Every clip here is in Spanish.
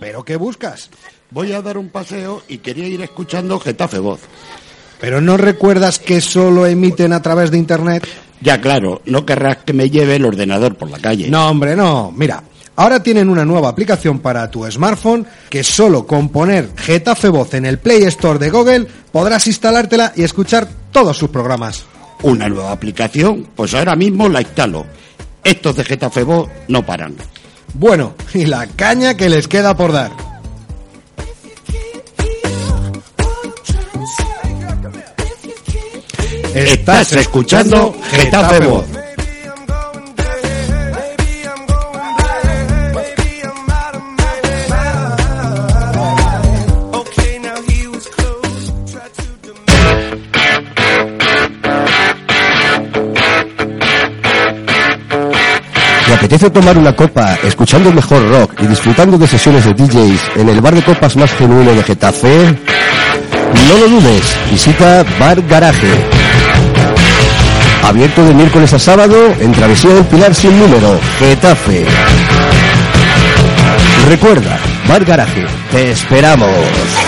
¿Pero qué buscas? Voy a dar un paseo y quería ir escuchando Getafe Voz. ¿Pero no recuerdas que solo emiten a través de Internet? Ya claro, no querrás que me lleve el ordenador por la calle. No, hombre, no. Mira, ahora tienen una nueva aplicación para tu smartphone que solo con poner Getafe Voz en el Play Store de Google podrás instalártela y escuchar todos sus programas. ¿Una nueva aplicación? Pues ahora mismo la instalo. Estos de Getafe Voz no paran. Bueno, y la caña que les queda por dar. Estás escuchando Getafe Voz. Apetece tomar una copa escuchando el mejor rock y disfrutando de sesiones de DJs en el bar de copas más genuino de Getafe? No lo dudes, visita Bar Garaje. Abierto de miércoles a sábado en Travesía del Pilar sin número, Getafe. Recuerda, Bar Garaje, te esperamos.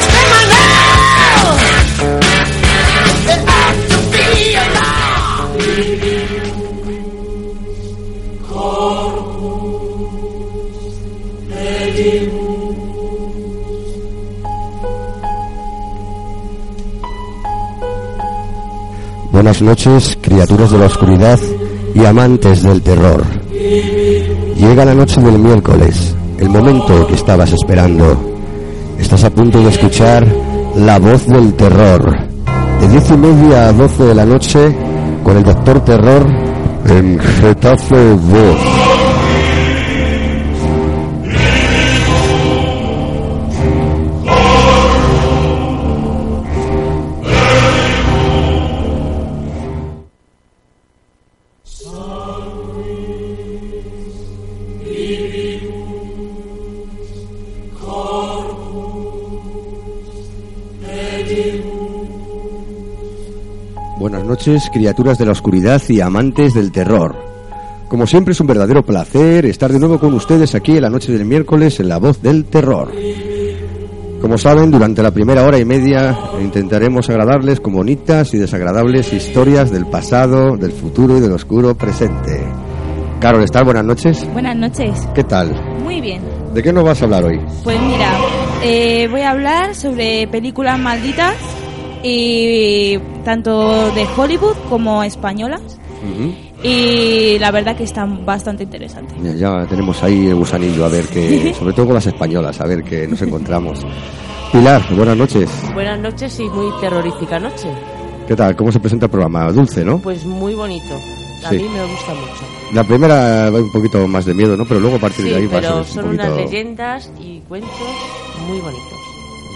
noches, criaturas de la oscuridad y amantes del terror. Llega la noche del miércoles, el momento que estabas esperando. Estás a punto de escuchar La voz del terror. De diez y media a doce de la noche, con el doctor terror en Getafe 2. dioses, criaturas de la oscuridad y amantes del terror. Como siempre es un verdadero placer estar de nuevo con ustedes aquí en la noche del miércoles en La Voz del Terror. Como saben, durante la primera hora y media intentaremos agradarles con bonitas y desagradables historias del pasado, del futuro y del oscuro presente. Carol, ¿estás? Buenas noches. Buenas noches. ¿Qué tal? Muy bien. ¿De qué nos vas a hablar hoy? Pues mira, eh, voy a hablar sobre películas malditas y tanto de Hollywood como españolas. Y la verdad que están bastante interesantes. Ya, ya tenemos ahí el gusanillo, a ver qué, sobre todo con las españolas, a ver qué nos encontramos. Pilar, buenas noches. Buenas noches y muy terrorífica noche. ¿Qué tal? ¿Cómo se presenta el programa? Dulce, ¿no? Pues muy bonito. A Sí. mí me gusta mucho. La primera va un poquito más de miedo, ¿no? Pero luego a partir Sí, de ahí va a pero ser son un unas leyendas y cuentos muy bonitos.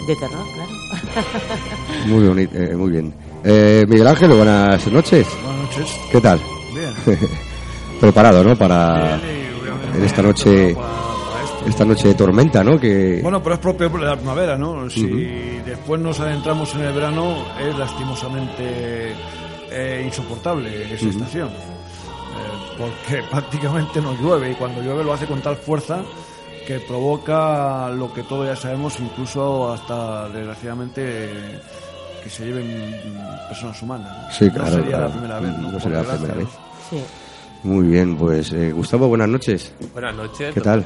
De terror, claro. Muy, boni- eh, muy bien. Eh, Miguel Ángel, buenas noches. Buenas noches. ¿Qué tal? Bien. Preparado, ¿no? Para Bien, en esta noche, esta noche de tormenta, ¿no? Que Bueno, pero es propio de la primavera, ¿no? Si después nos adentramos en el verano, es lastimosamente eh, insoportable esa estación. Eh, porque prácticamente no llueve y cuando llueve lo hace con tal fuerza que provoca lo que todos ya sabemos, incluso hasta desgraciadamente que se lleven personas humanas. Sí, no claro, sería claro. la primera vez, ¿no? No sería la primera ¿no? Sí. muy bien, pues eh, Gustavo, buenas noches. Buenas noches. ¿Qué tal?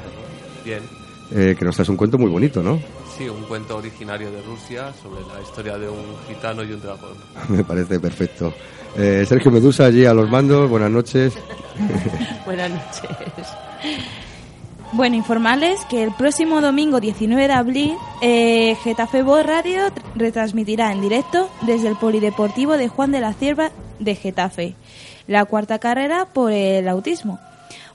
Bien. Eh, que nos traes un cuento muy bonito, ¿no? Sí, un cuento originario de Rusia sobre la historia de un gitano y un dragón. Me parece perfecto. Eh, Sergio Medusa, allí a los mandos, buenas noches. Buenas noches. Bueno, informarles que el próximo domingo 19 de abril, eh, Getafe Voz Radio tr- retransmitirá en directo desde el Polideportivo de Juan de la Cierva de Getafe, la cuarta carrera por el autismo.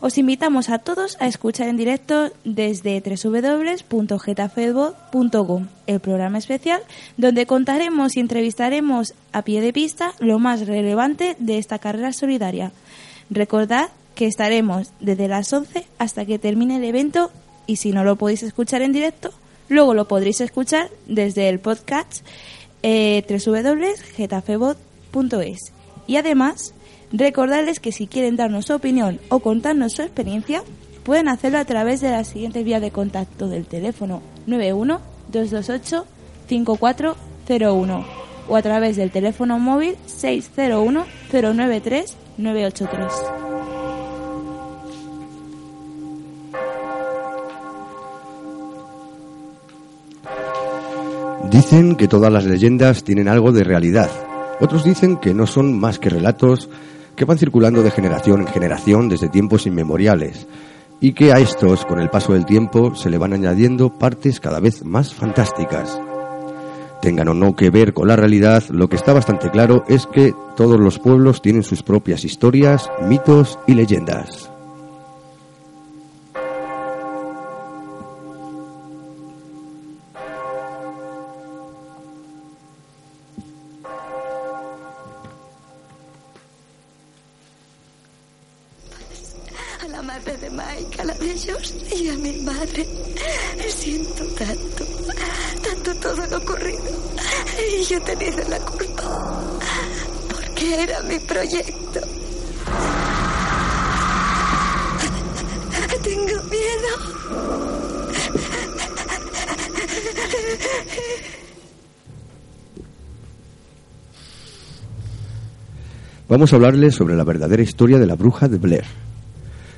Os invitamos a todos a escuchar en directo desde www.getafevoz.com, el programa especial donde contaremos y entrevistaremos a pie de pista lo más relevante de esta carrera solidaria. Recordad que estaremos desde las 11 hasta que termine el evento y si no lo podéis escuchar en directo, luego lo podréis escuchar desde el podcast eh, www.getafevoz.es. Y además, recordarles que si quieren darnos su opinión o contarnos su experiencia, pueden hacerlo a través de la siguiente vía de contacto del teléfono 91 228 5401 o a través del teléfono móvil 601 093 983. Dicen que todas las leyendas tienen algo de realidad. Otros dicen que no son más que relatos que van circulando de generación en generación desde tiempos inmemoriales y que a estos, con el paso del tiempo, se le van añadiendo partes cada vez más fantásticas. Tengan o no que ver con la realidad, lo que está bastante claro es que todos los pueblos tienen sus propias historias, mitos y leyendas. Vamos a hablarles sobre la verdadera historia de la bruja de Blair.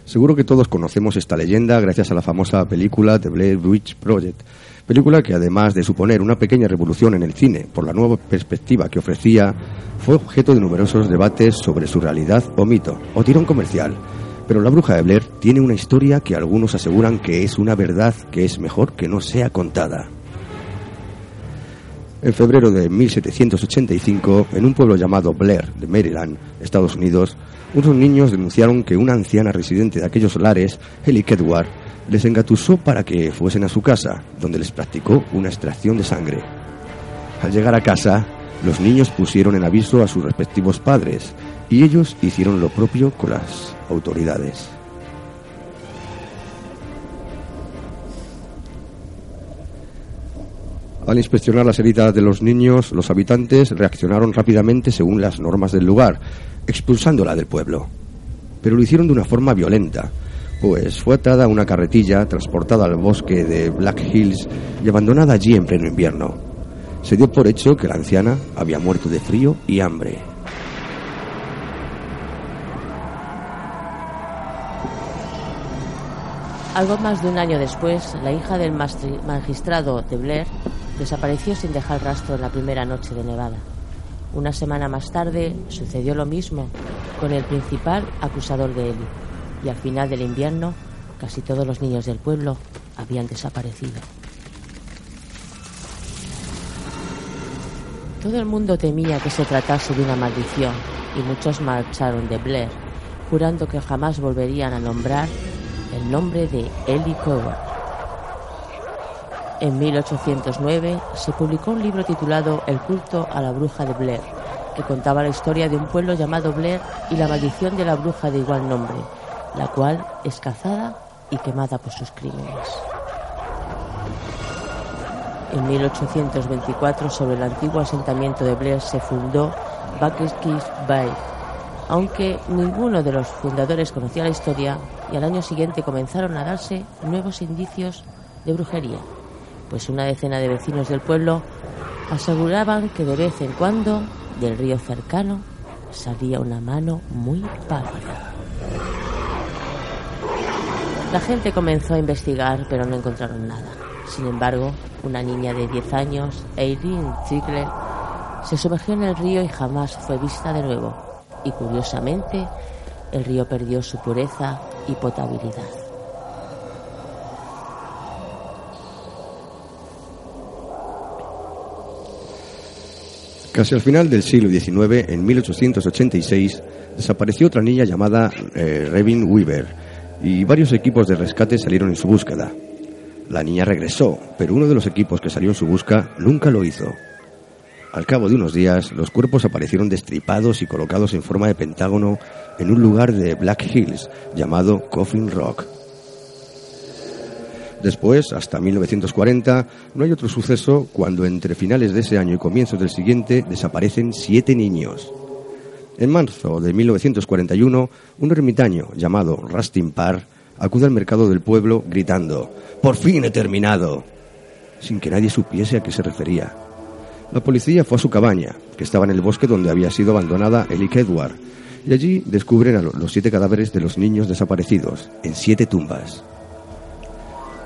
Seguro que todos conocemos esta leyenda gracias a la famosa película The Blair Witch Project, película que además de suponer una pequeña revolución en el cine por la nueva perspectiva que ofrecía, fue objeto de numerosos debates sobre su realidad o mito, o tirón comercial. Pero la bruja de Blair tiene una historia que algunos aseguran que es una verdad que es mejor que no sea contada. En febrero de 1785, en un pueblo llamado Blair, de Maryland, Estados Unidos, unos niños denunciaron que una anciana residente de aquellos lares, Ellie Kedward, les engatusó para que fuesen a su casa, donde les practicó una extracción de sangre. Al llegar a casa, los niños pusieron en aviso a sus respectivos padres y ellos hicieron lo propio con las autoridades. Al inspeccionar las heridas de los niños, los habitantes reaccionaron rápidamente según las normas del lugar, expulsándola del pueblo. Pero lo hicieron de una forma violenta, pues fue atada a una carretilla, transportada al bosque de Black Hills y abandonada allí en pleno invierno. Se dio por hecho que la anciana había muerto de frío y hambre. Algo más de un año después, la hija del magistrado de Blair desapareció sin dejar rastro en la primera noche de nevada. Una semana más tarde sucedió lo mismo con el principal acusador de Ellie, y al final del invierno casi todos los niños del pueblo habían desaparecido. Todo el mundo temía que se tratase de una maldición y muchos marcharon de Blair, jurando que jamás volverían a nombrar el nombre de Ellie Coward. En 1809 se publicó un libro titulado El culto a la bruja de Blair, que contaba la historia de un pueblo llamado Blair y la maldición de la bruja de igual nombre, la cual es cazada y quemada por sus crímenes. En 1824, sobre el antiguo asentamiento de Blair se fundó Buckskis Bay, aunque ninguno de los fundadores conocía la historia y al año siguiente comenzaron a darse nuevos indicios de brujería, pues una decena de vecinos del pueblo aseguraban que de vez en cuando del río cercano salía una mano muy pálida. La gente comenzó a investigar, pero no encontraron nada. Sin embargo, una niña de 10 años, Eileen Ziegler, se sumergió en el río y jamás fue vista de nuevo. Y curiosamente, el río perdió su pureza y potabilidad. Casi al final del siglo XIX, en 1886, desapareció otra niña llamada eh, Revin Weaver y varios equipos de rescate salieron en su búsqueda. La niña regresó, pero uno de los equipos que salió en su busca nunca lo hizo. Al cabo de unos días, los cuerpos aparecieron destripados y colocados en forma de pentágono en un lugar de Black Hills llamado Coffin Rock. Después, hasta 1940, no hay otro suceso cuando entre finales de ese año y comienzos del siguiente desaparecen siete niños. En marzo de 1941, un ermitaño llamado Rustin Parr acude al mercado del pueblo gritando, ¡Por fin he terminado! sin que nadie supiese a qué se refería. La policía fue a su cabaña, que estaba en el bosque donde había sido abandonada Elick Edward, y allí descubren los siete cadáveres de los niños desaparecidos, en siete tumbas.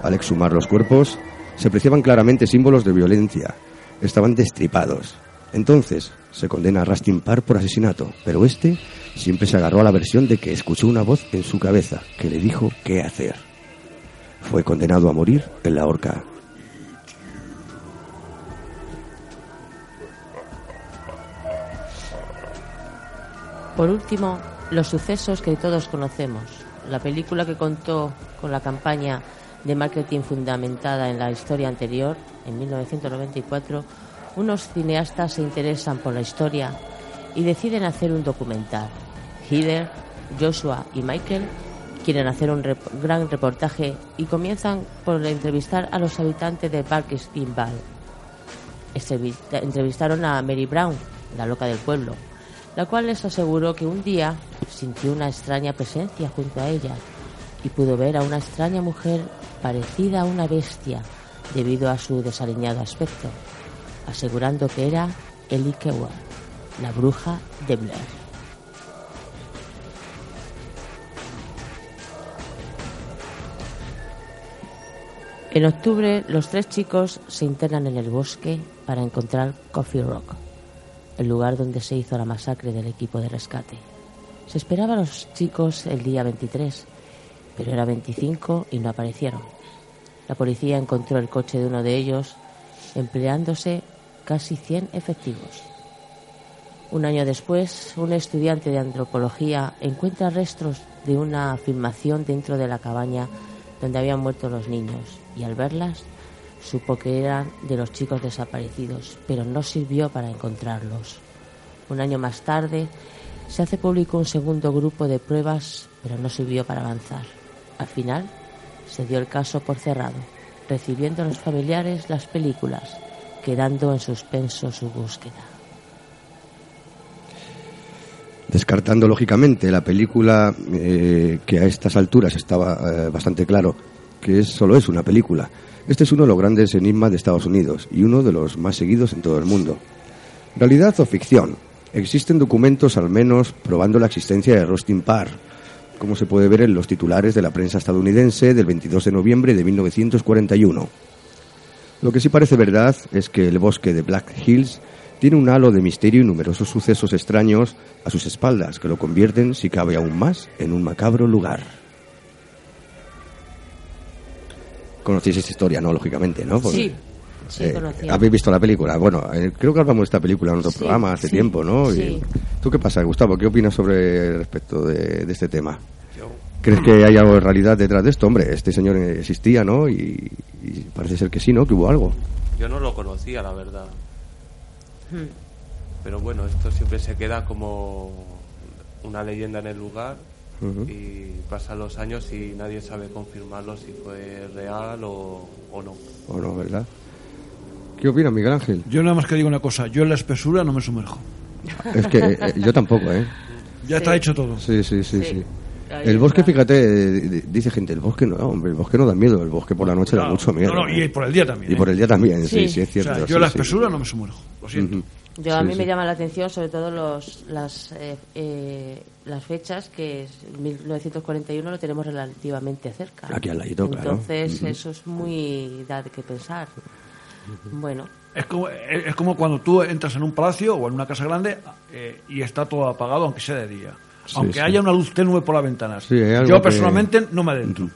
Al exhumar los cuerpos, se apreciaban claramente símbolos de violencia. Estaban destripados. Entonces, se condena a Rustin Parr por asesinato, pero este siempre se agarró a la versión de que escuchó una voz en su cabeza que le dijo qué hacer. Fue condenado a morir en la horca. Por último, los sucesos que todos conocemos. La película que contó con la campaña de marketing fundamentada en la historia anterior, en 1994, unos cineastas se interesan por la historia y deciden hacer un documental. Heather, Joshua y Michael quieren hacer un gran reportaje y comienzan por entrevistar a los habitantes de Vale. Entrevista- Entrevistaron a Mary Brown, la loca del pueblo, la cual les aseguró que un día sintió una extraña presencia junto a ella y pudo ver a una extraña mujer parecida a una bestia debido a su desaliñado aspecto, asegurando que era Ellie Kewell, la bruja de Blair. En octubre, los tres chicos se internan en el bosque para encontrar Coffee Rock, el lugar donde se hizo la masacre del equipo de rescate. Se esperaba a los chicos el día 23, pero era 25 y no aparecieron. La policía encontró el coche de uno de ellos, empleándose casi 100 efectivos. Un año después, un estudiante de antropología encuentra restos de una filmación dentro de la cabaña donde habían muerto los niños y al verlas supo que eran de los chicos desaparecidos, pero no sirvió para encontrarlos. Un año más tarde se hace público un segundo grupo de pruebas, pero no sirvió para avanzar. Al final se dio el caso por cerrado, recibiendo a los familiares las películas, quedando en suspenso su búsqueda. Descartando lógicamente la película eh, que a estas alturas estaba eh, bastante claro que es, solo es una película. Este es uno de los grandes enigmas de Estados Unidos y uno de los más seguidos en todo el mundo. ¿Realidad o ficción? Existen documentos al menos probando la existencia de Rustin Parr, como se puede ver en los titulares de la prensa estadounidense del 22 de noviembre de 1941. Lo que sí parece verdad es que el bosque de Black Hills tiene un halo de misterio y numerosos sucesos extraños a sus espaldas que lo convierten, si cabe aún más, en un macabro lugar. Conocéis esta historia, ¿no? Lógicamente, ¿no? Sí, sí, eh. ¿Habéis visto la película? Bueno, eh, creo que hablamos de esta película en otro Sí, programa hace sí, tiempo, ¿no? sí. Y- ¿Tú qué pasa, Gustavo? ¿Qué opinas sobre respecto de, de este tema? ¿Crees que hay algo de realidad detrás de esto? Hombre, este señor existía, ¿no? Y, y parece ser que sí, ¿no? Que hubo algo. Yo no lo conocía, la verdad. Hmm. Pero bueno, esto siempre se queda como una leyenda en el lugar y pasan los años y nadie sabe confirmarlo si fue real o, o no. ¿O no, verdad? ¿Qué opinas, Miguel Ángel? Yo nada más que digo una cosa, yo en la espesura no me sumerjo. Es que eh, yo tampoco, ¿eh? Ya está hecho todo. Sí, sí, sí, Sí. sí. El bosque, fíjate, eh, di- dice gente, el bosque no, hombre, el bosque no da miedo, el bosque por la noche da mucho miedo. No, no, y por el día también. Y ¿eh? por el día también, sí, Sí. sí, es O cierto. sea, yo sí, en la sí. espesura no me sumerjo, lo siento. Ujú. Yo a Sí, mí me sí. llama la atención sobre todo los, las, eh, eh, las fechas que es 1941 lo tenemos relativamente cerca. Aquí al ladito, claro. Entonces Ujú. eso es muy da de que pensar. Bueno, Es como, es es como cuando tú entras en un palacio o en una casa grande eh, y está todo apagado, aunque sea de día. Sí, aunque sí. haya una luz tenue por las ventanas. Sí, Yo que- personalmente no me adentro.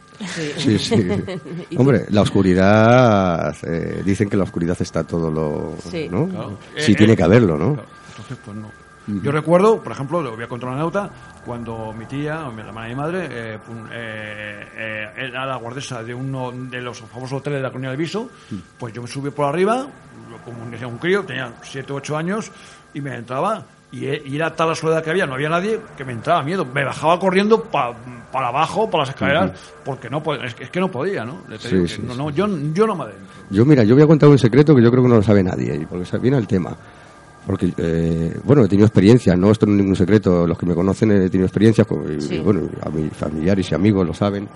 Sí, sí. Hombre, la oscuridad, eh, dicen que la oscuridad está todo lo... Sí. ¿no? Claro. Sí, Eh, tiene eh, que haberlo, ¿no? Claro, Entonces, pues no. Yo recuerdo, por ejemplo, lo voy a contar una anécdota, cuando mi tía, o mi hermana y mi madre, eh, eh, eh, era la guardesa de uno de los famosos hoteles de la colonia del Viso, pues yo me subí por arriba, como decía un crío, tenía 7 o 8 años, y me entraba, y, e- y era tal la soledad que había, no había nadie, que me entraba miedo. Me bajaba corriendo pa- para abajo, para las escaleras, porque no es, que- es que no podía, ¿no? Le Sí, sí, no, sí. no, yo, yo no me adentro. Yo, mira, yo voy a contar un secreto que yo creo que no lo sabe nadie, y porque se viene el tema. Porque, eh, bueno, he tenido experiencia, no esto no es ningún secreto, los que me conocen he tenido experiencias, con, Sí. bueno, a mis familiares y amigos lo saben.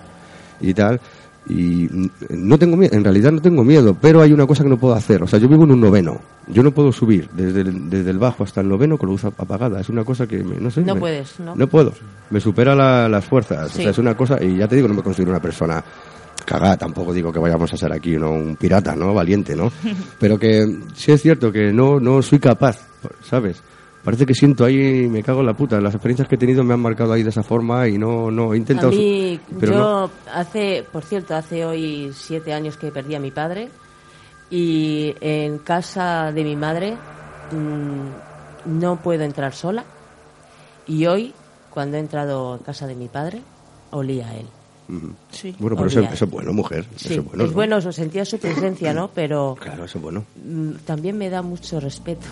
y tal. Y no tengo miedo, en realidad no tengo miedo, pero hay una cosa que no puedo hacer. O sea, yo vivo en un noveno. Yo no puedo subir desde el, desde el bajo hasta el noveno con luz ap- apagada. Es una cosa que, me- no sé. No me- puedes, ¿no? No puedo. Me supera la- las fuerzas. Sí. O sea, es una cosa, y ya te digo, no me considero una persona cagada. Tampoco digo que vayamos a ser aquí ¿no? un pirata, ¿no? Valiente, ¿no? Pero que sí es cierto que no, no soy capaz, ¿sabes? Parece que siento ahí, me cago en la puta. Las experiencias que he tenido me han marcado ahí de esa forma y no, no, he intentado... A mí, pero yo no. hace, por cierto, hace hoy siete años que perdí a mi padre y en casa de mi madre mm, no puedo entrar sola y hoy, cuando he entrado en casa de mi padre, olía a él. Sí. Bueno, pero eso, eso es bueno, mujer. Sí, eso es bueno. es ¿no? bueno, sentía su presencia, ¿no? Pero Claro, eso es bueno. mm, también me da mucho respeto,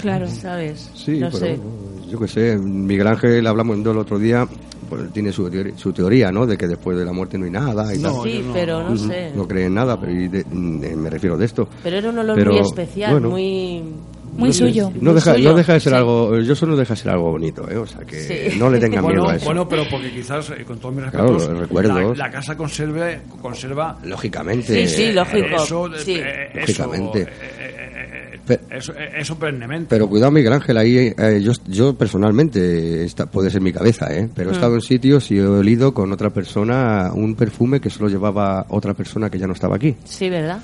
Claro. ¿sabes? Sí, no pero sé. yo qué sé, Miguel Ángel hablamos el otro día, pues tiene su, teoría, su teoría, ¿no? De que después de la muerte no hay nada y No, tal. sí, no- pero no sé. No cree en nada, pero y de- mm, eh, me refiero de esto. Pero era un olor Pero, muy especial, bueno. muy... Muy suyo. No muy deja, suyo, no deja de ser sí. algo, yo solo no deja de ser algo bonito, ¿eh? O sea, que Sí. no le tengan Bueno, miedo a eso. bueno, pero porque quizás, eh, con todos mis Claro, respetos, los recuerdos. La, la casa conserve, conserva Lógicamente. Sí, sí, lógico. eso, sí. eh, eso, Lógicamente. eh, eh, eh, eso, eh, eso perennemente. Pero cuidado, Miguel Ángel, ahí eh, yo, yo personalmente, esta, puede ser mi cabeza, ¿eh? pero he Mm. estado en sitios y he olido con otra persona un perfume que solo llevaba otra persona que ya no estaba aquí. Sí, ¿verdad?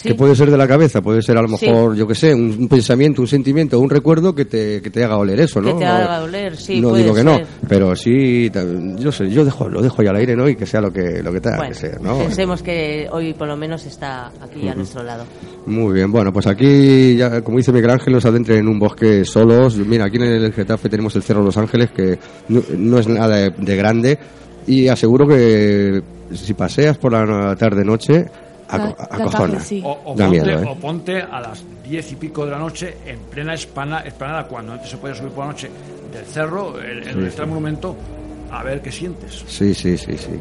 Sí. Que puede ser de la cabeza, puede ser a lo Sí. mejor, yo que sé, un, un pensamiento, un sentimiento, un recuerdo que te, que te haga oler eso, ¿no? Que te No- haga oler, sí, No puede digo que ser. no, pero sí, yo sé, yo dejo, lo dejo ahí al aire, ¿no? Y que sea lo que, lo que tenga Bueno, que ser, ¿no? pensemos que hoy por lo menos está aquí a nuestro lado. Muy bien, bueno, pues aquí, ya, como dice Miguel Ángel, nos adentren en un bosque solos. Mira, aquí en el Getafe tenemos el Cerro de Los Ángeles, que no, no es nada de, de grande, y aseguro que si paseas por la tarde-noche, da acojona. sí. O, o ponte, miedo, ¿eh? o ponte a las diez y pico de la noche en plena espana, esplanada, cuando antes se podía subir por la noche del cerro, en, en el extremo monumento, a ver qué sientes. Sí, sí, sí, sí.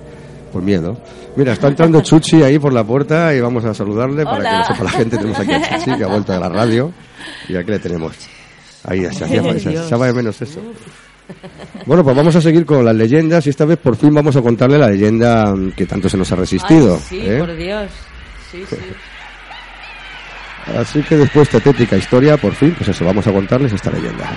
Por miedo. Mira, está entrando Chuchi ahí por la puerta y vamos a saludarle para que lo sepa la gente. Tenemos aquí a Chuchi que ha vuelto de la radio y aquí le tenemos. Ahí se hacía de menos eso. Bueno, pues vamos a seguir con las leyendas y esta vez por fin vamos a contarle la leyenda que tanto se nos ha resistido. Ay, sí, ¿eh? por Dios. Sí, sí. Así que después de tétrica historia, por fin, pues eso, vamos a contarles esta leyenda.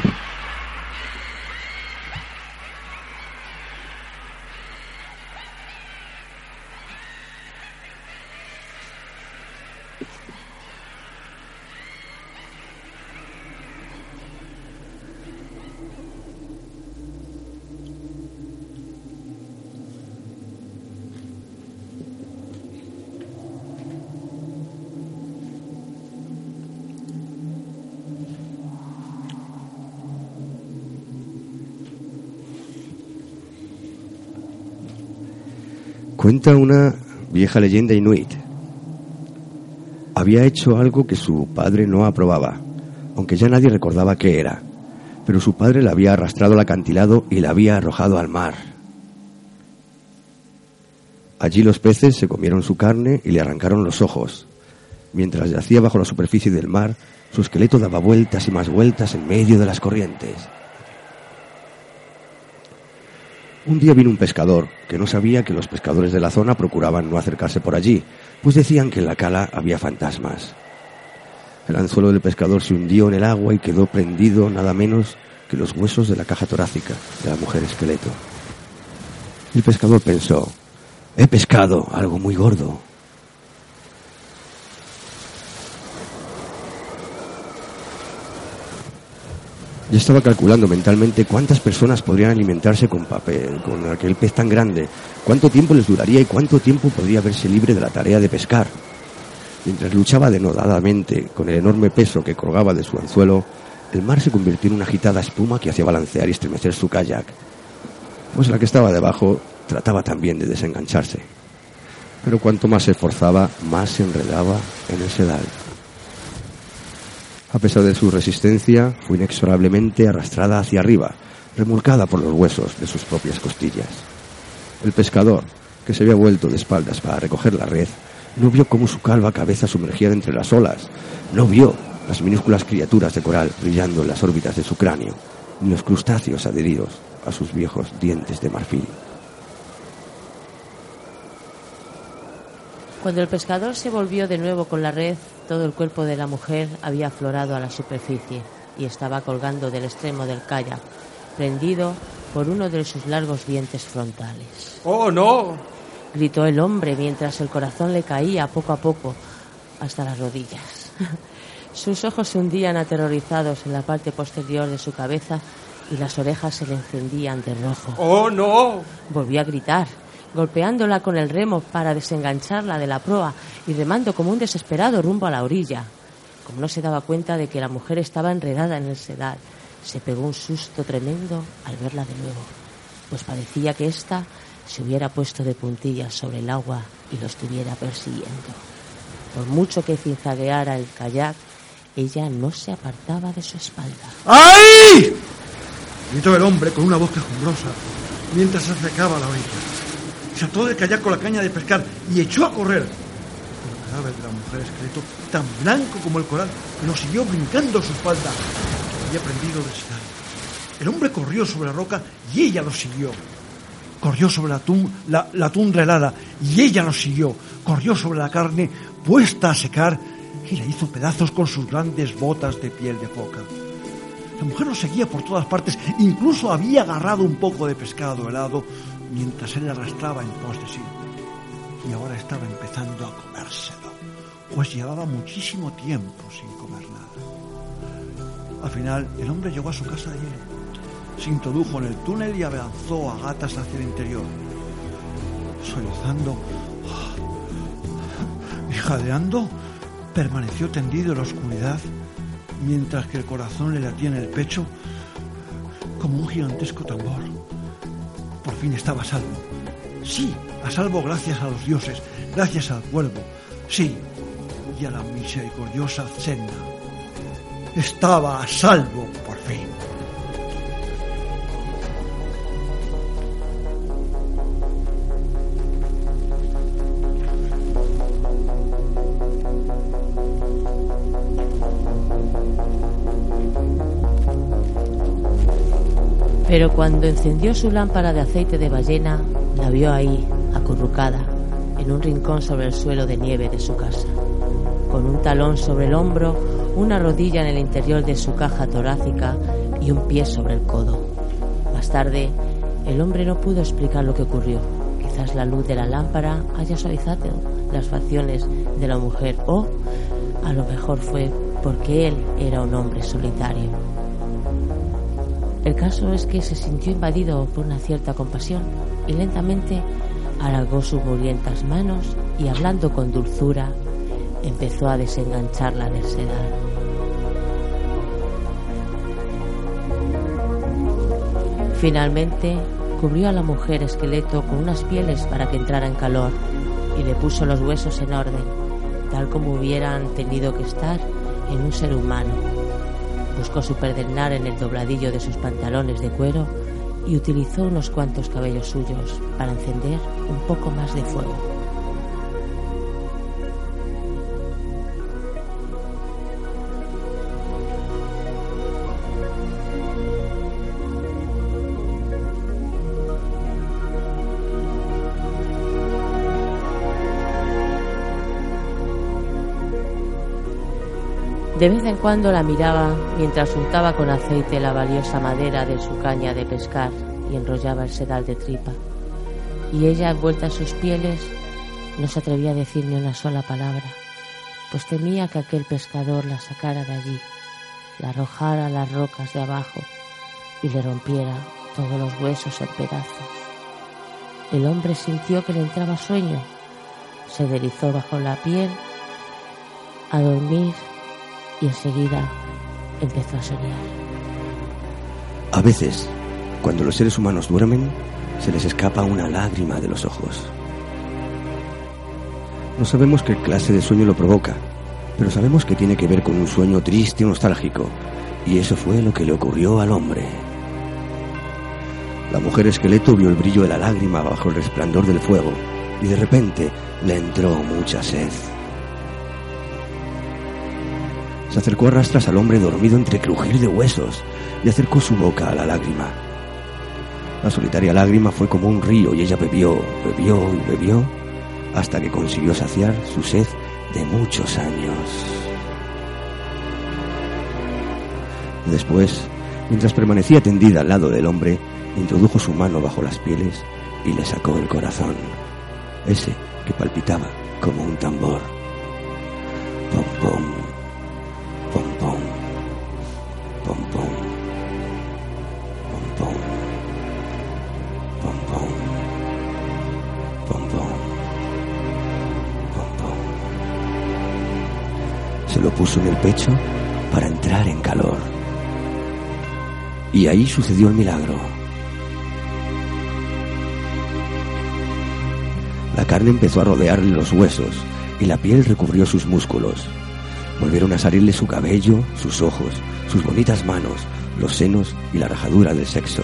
Cuenta una vieja leyenda inuit. Había hecho algo que su padre no aprobaba, aunque ya nadie recordaba qué era. Pero su padre la había arrastrado al acantilado y la había arrojado al mar. Allí los peces se comieron su carne y le arrancaron los ojos. Mientras yacía bajo la superficie del mar, su esqueleto daba vueltas y más vueltas en medio de las corrientes. Un día vino un pescador que no sabía que los pescadores de la zona procuraban no acercarse por allí, pues decían que en la cala había fantasmas. El anzuelo del pescador se hundió en el agua y quedó prendido nada menos que los huesos de la caja torácica de la mujer esqueleto. El pescador pensó, he pescado algo muy gordo. Ya estaba calculando mentalmente cuántas personas podrían alimentarse con papel, con aquel pez tan grande, cuánto tiempo les duraría y cuánto tiempo podría verse libre de la tarea de pescar. Mientras luchaba denodadamente con el enorme peso que colgaba de su anzuelo, el mar se convirtió en una agitada espuma que hacía balancear y estremecer su kayak. Pues la que estaba debajo trataba también de desengancharse. Pero cuanto más se esforzaba, más se enredaba en el sedal. A pesar de su resistencia, fue inexorablemente arrastrada hacia arriba, remolcada por los huesos de sus propias costillas. El pescador, que se había vuelto de espaldas para recoger la red, no vio cómo su calva cabeza sumergía entre las olas, no vio las minúsculas criaturas de coral brillando en las órbitas de su cráneo, ni los crustáceos adheridos a sus viejos dientes de marfil. Cuando el pescador se volvió de nuevo con la red, todo el cuerpo de la mujer había aflorado a la superficie y estaba colgando del extremo del kayak, prendido por uno de sus largos dientes frontales. ¡Oh, no! Gritó el hombre mientras el corazón le caía poco a poco hasta las rodillas. Sus ojos se hundían aterrorizados en la parte posterior de su cabeza y las orejas se le encendían de rojo. ¡Oh, no! Volvió a gritar, golpeándola con el remo para desengancharla de la proa y remando como un desesperado rumbo a la orilla. Como no se daba cuenta de que la mujer estaba enredada en el sedal, se pegó un susto tremendo al verla de nuevo, pues parecía que ésta se hubiera puesto de puntillas sobre el agua y lo estuviera persiguiendo. Por mucho que cinzagueara el kayak, ella no se apartaba de su espalda. ¡Ay! Gritó el hombre con una voz quejumbrosa mientras se acercaba a la orilla. Saltó del kayak con la caña de pescar y echó a correr. El cadáver de la mujer esqueleto, tan blanco como el coral, lo siguió brincando a su espalda. Había prendido el sedal. El hombre corrió sobre la roca y ella lo siguió. Corrió sobre la, tum- la, la tundra helada y ella lo siguió. Corrió sobre la carne puesta a secar y la hizo pedazos con sus grandes botas de piel de foca. La mujer lo seguía por todas partes, incluso había agarrado un poco de pescado helado mientras él arrastraba en pos de sí. Y ahora estaba empezando a comérselo, pues llevaba muchísimo tiempo sin comer nada. Al final, el hombre llegó a su casa hielo, se introdujo en el túnel y avanzó a gatas hacia el interior. Sollozando y jadeando, permaneció tendido en la oscuridad mientras que el corazón le latía en el pecho como un gigantesco tambor. Por fin estaba a salvo. Sí, a salvo gracias a los dioses, gracias al cuervo, sí, y a la misericordiosa Senna. Estaba a salvo, Pero cuando encendió su lámpara de aceite de ballena, la vio ahí, acurrucada, en un rincón sobre el suelo de nieve de su casa, con un talón sobre el hombro, una rodilla en el interior de su caja torácica y un pie sobre el codo. Más tarde, el hombre no pudo explicar lo que ocurrió. Quizás la luz de la lámpara haya suavizado las facciones de la mujer o, a lo mejor fue porque él era un hombre solitario. El caso es que se sintió invadido por una cierta compasión y lentamente alargó sus murientas manos y hablando con dulzura empezó a desengancharla del sedal. Finalmente cubrió a la mujer esqueleto con unas pieles para que entrara en calor y le puso los huesos en orden, tal como hubieran tenido que estar en un ser humano. Buscó su perdenal en el dobladillo de sus pantalones de cuero y utilizó unos cuantos cabellos suyos para encender un poco más de fuego. De vez en cuando la miraba mientras untaba con aceite la valiosa madera de su caña de pescar y enrollaba el sedal de tripa. Y ella, envuelta en sus pieles, no se atrevía a decir ni una sola palabra, pues temía que aquel pescador la sacara de allí, la arrojara a las rocas de abajo y le rompiera todos los huesos en pedazos. El hombre sintió que le entraba sueño, se deslizó bajo la piel a dormir y enseguida empezó a soñar. A veces, cuando los seres humanos duermen, se les escapa una lágrima de los ojos. No sabemos qué clase de sueño lo provoca, pero sabemos que tiene que ver con un sueño triste o nostálgico, y eso fue lo que le ocurrió al hombre. La mujer esqueleto vio el brillo de la lágrima bajo el resplandor del fuego, y de repente le entró mucha sed. Se acercó a rastras al hombre dormido entre crujir de huesos y acercó su boca a la lágrima. La solitaria lágrima fue como un río y ella bebió, bebió y bebió hasta que consiguió saciar su sed de muchos años. Después, mientras permanecía tendida al lado del hombre, introdujo su mano bajo las pieles y le sacó el corazón, ese que palpitaba como un tambor. En el pecho para entrar en calor. Y ahí sucedió el milagro. La carne empezó a rodearle los huesos y la piel recubrió sus músculos. Volvieron a salirle su cabello, sus ojos, sus bonitas manos, los senos y la rajadura del sexo.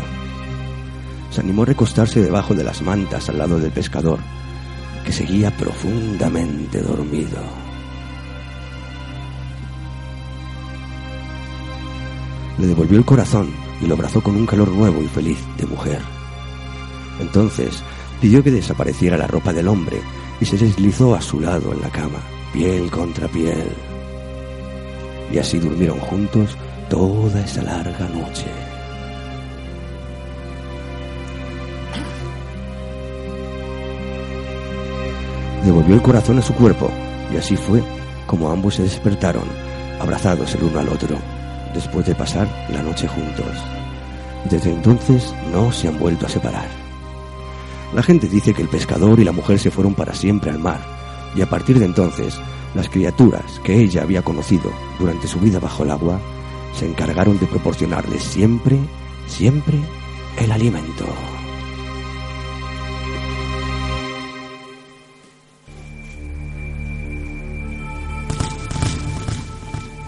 Se animó a recostarse debajo de las mantas al lado del pescador, que seguía profundamente dormido. Le devolvió el corazón y lo abrazó con un calor nuevo y feliz de mujer. Entonces pidió que desapareciera la ropa del hombre y se deslizó a su lado en la cama, piel contra piel. Y así durmieron juntos toda esa larga noche. Devolvió el corazón a su cuerpo y así fue como ambos se despertaron, abrazados el uno al otro, después de pasar la noche juntos. Desde entonces no se han vuelto a separar. La gente dice que el pescador y la mujer se fueron para siempre al mar, y a partir de entonces, las criaturas que ella había conocido durante su vida bajo el agua se encargaron de proporcionarle siempre, siempre el alimento.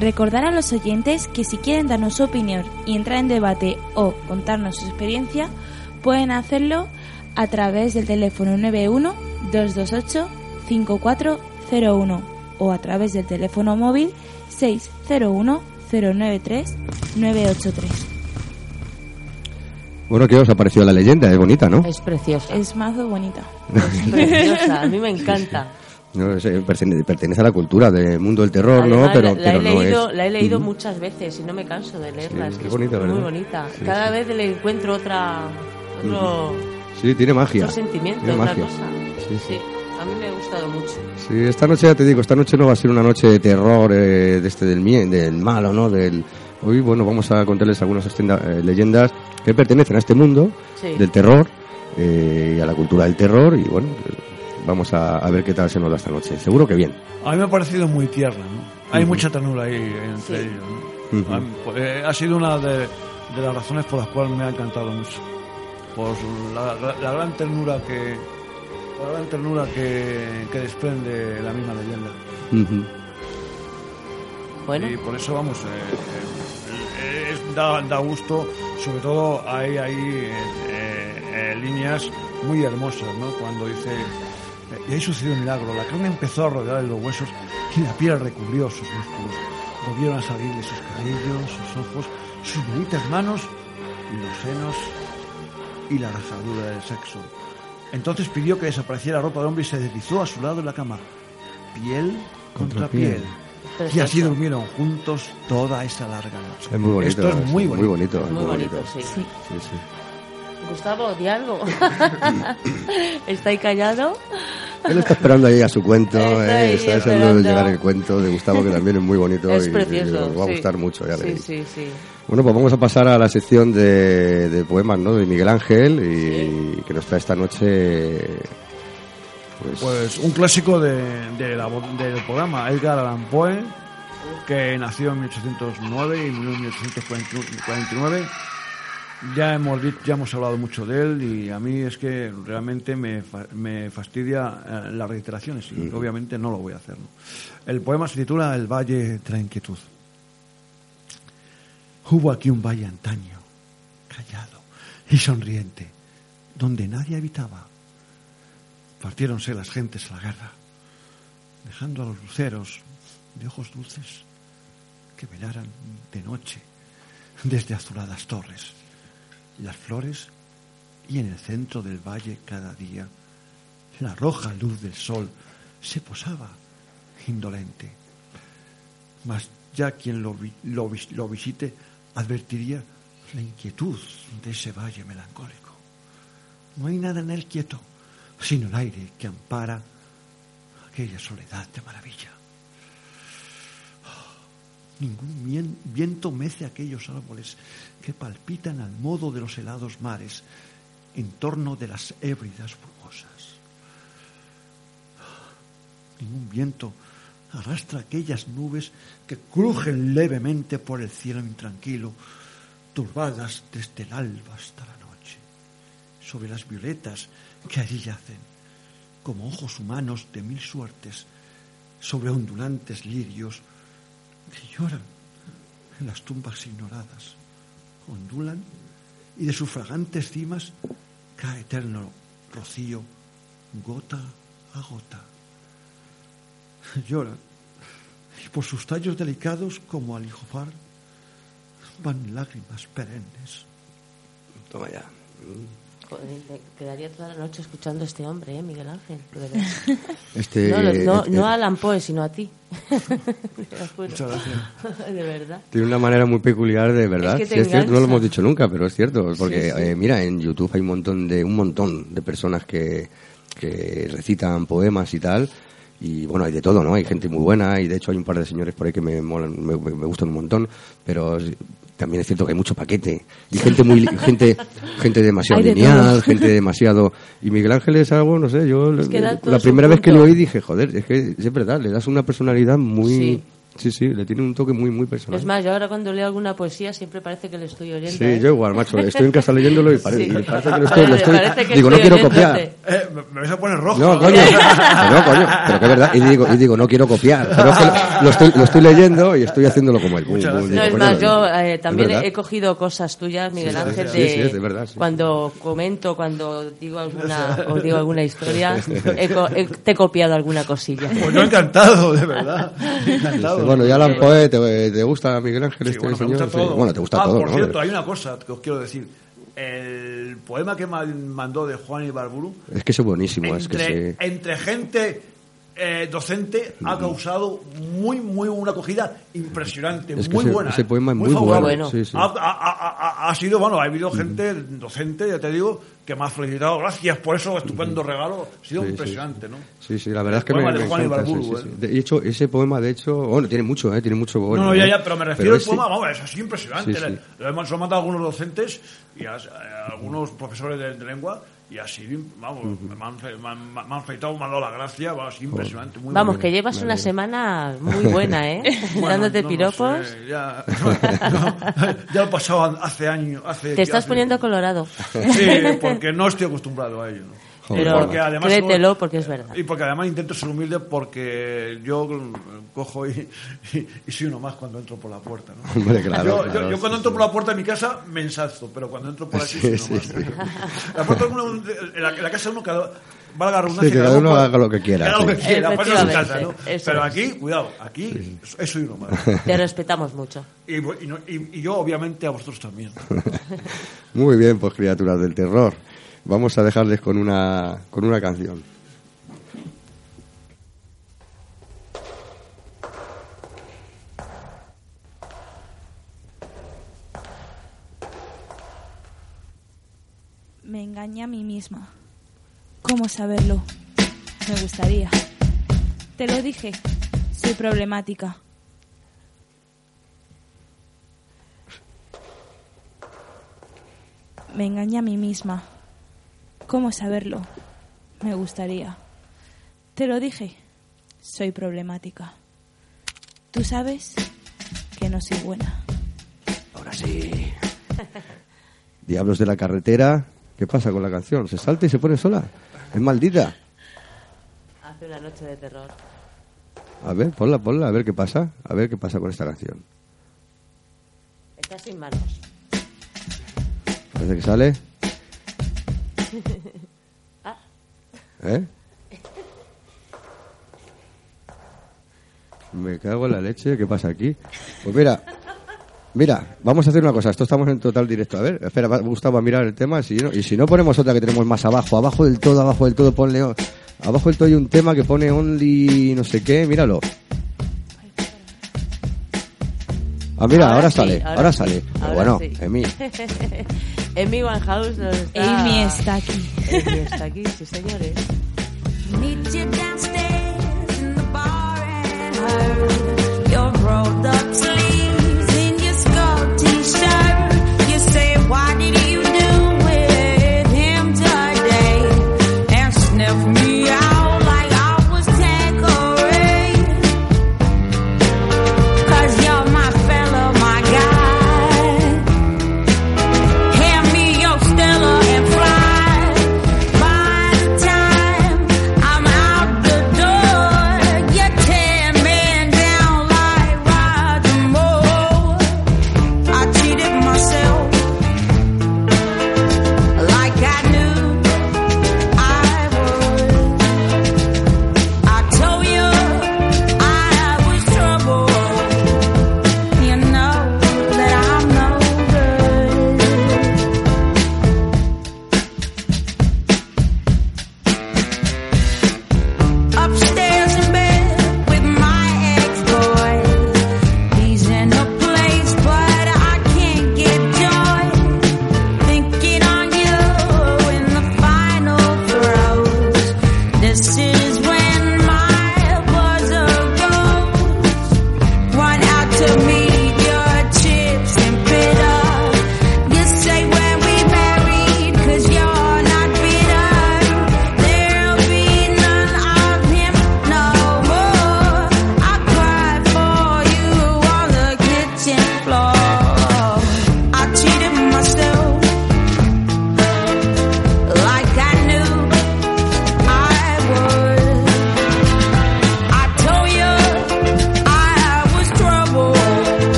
Recordar a los oyentes que si quieren darnos su opinión y entrar en debate o contarnos su experiencia, pueden hacerlo a través del teléfono 91-228-5401 o a través del teléfono móvil 601-093-983. Bueno, ¿qué os ha parecido la leyenda? Es bonita, ¿no? Es preciosa. Es mazo bonita. Es preciosa. A mí me encanta. No, es, eh, pertene- pertenece a la cultura del mundo del terror, ¿no? Pero, la, la pero he no leído, es. la he leído muchas veces y no me canso de leerla. Sí, es que es es bonita, muy bonita. Sí, Cada sí. vez le encuentro otra, otro, Sí, tiene magia. otro sentimiento, Tiene otra magia. cosa. Sí, sí. a mí me ha gustado mucho. Sí, esta noche ya te digo, esta noche no va a ser una noche de terror eh, de este del del malo, ¿no? Del hoy bueno vamos a contarles algunas eh, leyendas que pertenecen a este mundo Sí. del terror eh, y a la cultura del terror y bueno vamos a, a ver qué tal se nos da esta noche. Seguro que bien. A mí me ha parecido muy tierna, ¿no? Hay mucha ternura ahí entre Sí. ellos, ¿no? Pues, eh, ha sido una de, de las razones por las cuales me ha encantado mucho. Por la, la- la gran ternura que la gran ternura que, que desprende la misma leyenda. Bueno, Y por eso, vamos, eh, eh, es- da, da gusto, sobre todo hay ahí eh, eh, eh, líneas muy hermosas, ¿no? Cuando dice, y ahí sucedió un milagro, la carne empezó a rodear los huesos y la piel recubrió sus músculos. Volvieron a salir de sus cabellos, sus ojos, sus bonitas manos y los senos y la rajadura del sexo. Entonces pidió que desapareciera la ropa del hombre y se deslizó a su lado en la cama, piel contra, Contra piel. Y así durmieron juntos toda esa larga noche. Es muy bonito. Esto es muy bonito. Muy bonito. muy bonito, sí. Sí. Sí, sí. Gustavo, di algo. ¿Está ahí callado? Él está esperando ahí a su cuento, Está eh, está deseando esperando. llegar el cuento de Gustavo, que también es muy bonito es y, y precioso. os va a sí. gustar mucho, ya Sí, sí, sí. Bueno, pues vamos a pasar a la sección de, de poemas, ¿no? De Miguel Ángel y que nos trae esta noche, pues, Pues un clásico de, de la del programa, Edgar Allan Poe, que nació en 1809 y murió en 1849. Ya hemos, ya hemos hablado mucho de él y a mí es que realmente me, me fastidia eh, las reiteraciones y obviamente no lo voy a hacer. ¿no? El poema se titula El Valle de la Inquietud. Hubo aquí un valle antaño, callado y sonriente, donde nadie habitaba. Partiéronse las gentes a la guerra, dejando a los luceros de ojos dulces que velaran de noche desde azuladas torres, las flores y en el centro del valle cada día la roja luz del sol se posaba indolente. Mas ya quien lo, lo lo visite advertiría la inquietud de ese valle melancólico. No hay nada en él quieto, sino el aire que ampara aquella soledad de maravilla. Ningún vien- viento mece aquellos árboles que palpitan al modo de los helados mares en torno de las ébridas brumosas. Ningún viento arrastra aquellas nubes que crujen levemente por el cielo intranquilo, turbadas desde el alba hasta la noche, sobre las violetas que allí yacen, como ojos humanos de mil suertes, sobre ondulantes lirios que lloran en las tumbas ignoradas, ondulan y de sus fragantes cimas cae eterno rocío, gota a gota. Lloran y por sus tallos delicados como al hijofar van lágrimas perennes. Toma ya. Joder, me quedaría toda la noche escuchando a este hombre, ¿eh, Miguel Ángel? Este, no, no, no, eh, no eh, a Alan Poe, sino a ti. Muchas gracias. De verdad. Tiene una manera muy peculiar de verdad. Es que te Sí, es cierto, no lo hemos dicho nunca, pero es cierto. Porque, Sí, sí. eh, mira, en YouTube hay un montón de, un montón de personas que, que recitan poemas y tal. Y bueno, hay de todo, ¿no? Hay gente muy buena y de hecho hay un par de señores por ahí que me molan, me, me gustan un montón. Pero también es cierto que hay mucho paquete. Y gente muy, gente, gente demasiado de lineal, todo. gente demasiado. Y Miguel Ángel es algo, no sé, yo Es que la primera vez que lo oí dije, joder, es que es verdad, le das una personalidad muy. Sí. Sí, sí, le tiene un toque muy, muy personal. Es más, yo ahora cuando leo alguna poesía siempre parece que le estoy oyendo. Sí, ¿eh? yo igual, macho. Estoy en casa leyéndolo y, pare- Sí. y parece que lo estoy. lo estoy- Parece que digo, no quiero copiar. Eh, me, vais a poner rojo. No, coño. No, coño. Pero que es verdad. Y digo, y digo, no quiero copiar. Pero es que lo, lo estoy, lo estoy leyendo y estoy haciéndolo como él. No, es más, yo eh, también he cogido cosas tuyas, Miguel Sí, sí, Ángel, sí, de, sí, es de verdad, sí. cuando comento, cuando digo alguna, os digo alguna historia, he- te he copiado alguna cosilla. Pues yo encantado, de verdad. Encantado. Bueno, ya Alan Poe, ¿te, te gusta Miguel Ángel Sí, este bueno, me señor? gusta Sí. todo. Bueno, te gusta ah, todo, por ¿no? cierto, hay una cosa que os quiero decir. El poema que me mandó de Juan Ibarburu, Es que es buenísimo, es que sí. entre gente eh, docente, ha causado muy, muy una acogida impresionante, Es que muy ese- buena. ese ¿eh? poema es muy favorable. bueno. Sí, sí. Ha, ha- ha- ha- sido, bueno, ha habido gente docente, ya te digo, que me ha felicitado. Gracias por eso, estupendo regalo. Ha sido Sí, impresionante, ¿no? Sí, sí, la verdad es que me, de me Juan encanta, Ibarburu, ¿eh? De hecho, ese poema, de hecho, bueno, tiene mucho, ¿eh? Tiene mucho bueno. No, no, ya, ¿eh? ya, pero me refiero al ese- poema, vamos, es así impresionante. Lo hemos mandado algunos docentes y a, a algunos profesores de, de lengua y así, vamos, me, han, fe- me, han, me han felicitado, me han dado la gracia, va, así impresionante. Muy Vamos, bueno. que llevas una semana muy buena, ¿eh? Bueno, Dándote no piropos. sé, ya, ya lo pasado hace años. Hace, Te estás hace- poniendo colorado. Sí, porque no estoy acostumbrado a ello. Pero Porque además- créetelo porque es verdad. Y porque además intento ser humilde porque yo cojo y, y- y soy uno más cuando entro por la puerta. ¿no? Hombre, claro, yo, claro, yo- yo sí, cuando sí. entro por la puerta de mi casa me ensalzo, pero cuando entro por aquí soy uno sí, más. La puerta de uno- en, la, en la casa uno cada valga la redundancia, Sí, que cada uno haga lo que quiera, que haga lo sí. que quiera, para eso es su casa, ¿no? Efectivamente, eso Pero es. aquí, cuidado, aquí soy uno más. Te respetamos mucho. Y, y- y yo, obviamente, a vosotros también. Muy bien, pues criaturas del terror. Vamos a dejarles con una, con una canción. Me engañé a mí misma. ¿Cómo saberlo? Me gustaría. Te lo dije. Soy problemática. Me engañé a mí misma. ¿Cómo saberlo? Me gustaría. Te lo dije. Soy problemática. Tú sabes que no soy buena. Ahora sí. Diablos de la carretera. ¿Qué pasa con la canción? ¿Se salta y se pone sola? Es maldita. Hace una noche de terror. A ver, ponla, ponla, a ver qué pasa. A ver qué pasa con esta canción. Está sin manos. Parece que sale. Ah. ¿Eh? Me cago en la leche. ¿Qué pasa aquí? Pues mira, mira, vamos a hacer una cosa. Esto estamos en total directo. A ver, espera, Gustavo, a mirar el tema. Si no- y si no, ponemos otra que tenemos más abajo. Abajo del todo, abajo del todo, ponle. Abajo del todo hay un tema que pone only no sé qué, míralo. Ah, mira, ahora, sí, sale, ahora, sale. Pero ahora bueno, sí. Emi. Amy Winehouse nos está... Amy está aquí. Amy está aquí, sí señores. Meet you downstairs in the bar and heard your rolled up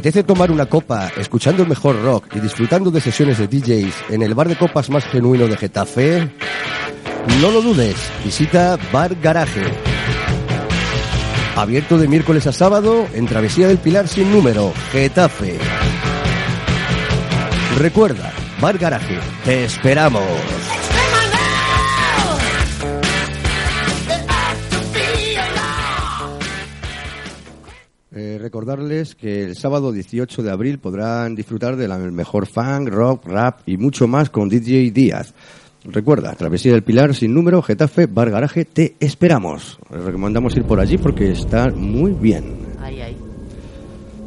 apetece tomar una copa escuchando el mejor rock y disfrutando de sesiones de DJs en el bar de copas más genuino de Getafe? No lo dudes, visita Bar Garaje. Abierto de miércoles a sábado en Travesía del Pilar sin número, Getafe. Recuerda, Bar Garaje, te esperamos. Recordarles que el sábado 18 de abril podrán disfrutar del mejor funk, rock, rap y mucho más con DJ Díaz. Recuerda, Travesía del Pilar sin número, Getafe, Bar Garaje, te esperamos. Les recomendamos ir por allí porque está muy bien. Ay, ay.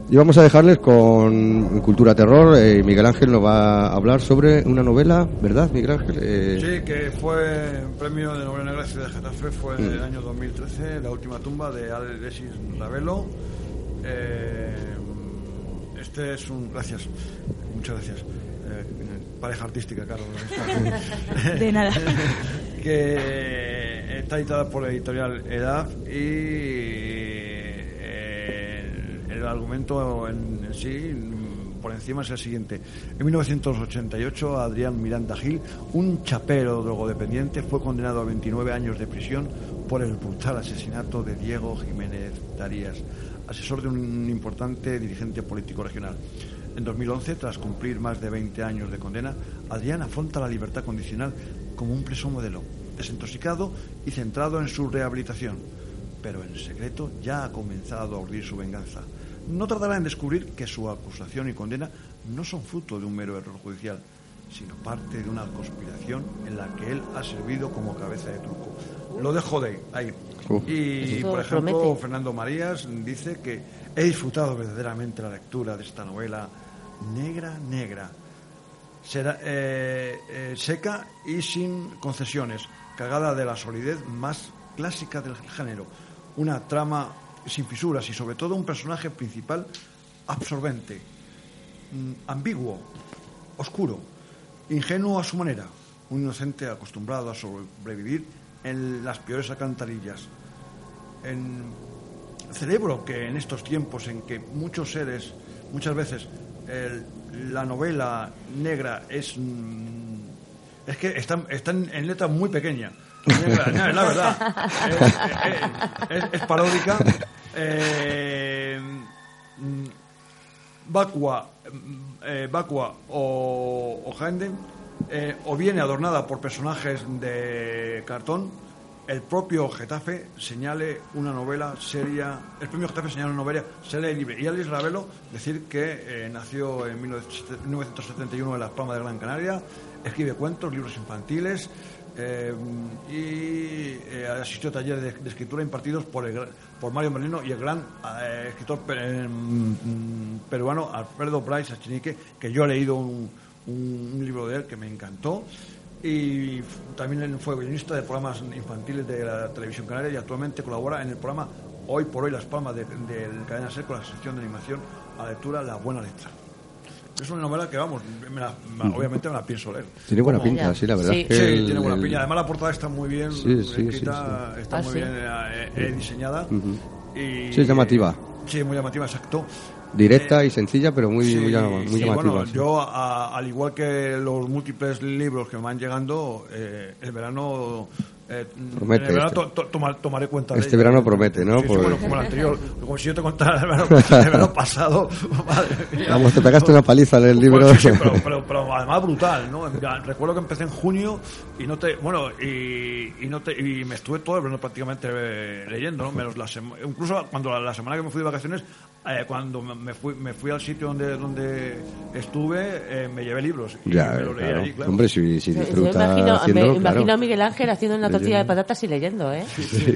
Y vamos a dejarles con Cultura Terror. Eh, Miguel Ángel nos va a hablar sobre una novela, ¿verdad, Miguel Ángel? Eh, Sí, que fue un premio de novela negra de Getafe, fue en Mm. el año 2013, La última tumba de Alexis Ravelo. Eh, este es un. Gracias, muchas gracias. Eh, pareja artística, claro. De nada. que está editada por la editorial Edad y eh, el, el argumento en, en sí por encima es el siguiente. En 1988 Adrián Miranda Gil, un chapero drogodependiente, fue condenado a 29 años de prisión por el brutal asesinato de Diego Jiménez Darías, asesor de un importante dirigente político regional. En 2011, tras cumplir más de 20 años de condena, Adrián afronta la libertad condicional como un preso modelo, desintoxicado y centrado en su rehabilitación. Pero en secreto ya ha comenzado a urdir su venganza. No tardará en descubrir que su acusación y condena no son fruto de un mero error judicial, sino parte de una conspiración en la que él ha servido como cabeza de truco. Lo dejo de ahí. Y, por ejemplo, promete. Fernando Marías dice que he disfrutado verdaderamente la lectura de esta novela negra, negra. Será, eh, eh, seca y sin concesiones, cargada de la solidez más clásica del género. Una trama sin fisuras y sobre todo un personaje principal absorbente, mm, ambiguo, oscuro, ingenuo a su manera, un inocente acostumbrado a sobrevivir en las peores alcantarillas. En cerebro que en estos tiempos en que muchos seres, muchas veces, el- la novela negra es. mm, es que están, están en letra muy pequeña. La verdad. Es, es- es- paródica. Eh, mm, vacua, mm, eh, o, o Haendel, eh, o viene adornada por personajes de cartón, el propio Getafe señale una novela seria, el propio Getafe señala una novela seria y libre. Y Alex Ravelo, decir que eh, nació en 1971 en Las Palmas de Gran Canaria, escribe cuentos, libros infantiles eh, y eh, asistió a talleres de, escritura impartidos por, el, por Mario Merlino y el gran escritor eh, mm, peruano Alfredo Bryce Achinique, que yo he leído un, un- un libro de él que me encantó. Y también fue guionista de programas infantiles de la televisión canaria y actualmente colabora en el programa Hoy por Hoy Las Palmas de, de Cadena Ser con la sección de animación a lectura La Buena Letra. Es una novela que, vamos, me la- me- obviamente me la pienso leer. Tiene buena pinta, sí, la verdad. Sí. es que Sí, el- tiene buena el- piña. Además, la portada está muy bien Sí, sí, escrita, está Ah, muy sí. bien eh, eh, diseñada. y, Sí, es llamativa. Sí, muy llamativa, exacto. Directa y sencilla, pero muy, Sí, muy, llama- muy sí, llamativa. bueno, yo, a- al igual que los múltiples libros que me van llegando, eh, el verano. eh, Promete verano este. to- to- tomar- tomaré cuenta Este de verano promete, ¿no? Sí, sí, Pues- bueno, como el anterior. Como si yo te contara el verano, el verano pasado. madre mía. Vamos, te pegaste una paliza en el libro. Bueno, sí, sí, pero, pero- pero además brutal, ¿no? Recuerdo que empecé en junio y no te, bueno, y, y no te, y me estuve todo el verano prácticamente eh, leyendo, ¿no? Menos la sema- incluso cuando la, la semana que me fui de vacaciones, eh, cuando me me fui, me fui al sitio donde, donde estuve, eh, me llevé libros y Ya, me leí claro. allí, claro. Hombre, si, disfruta imagino, haciéndolo, me imagino claro. a Miguel Ángel haciendo una tortilla de patatas y leyendo, ¿eh?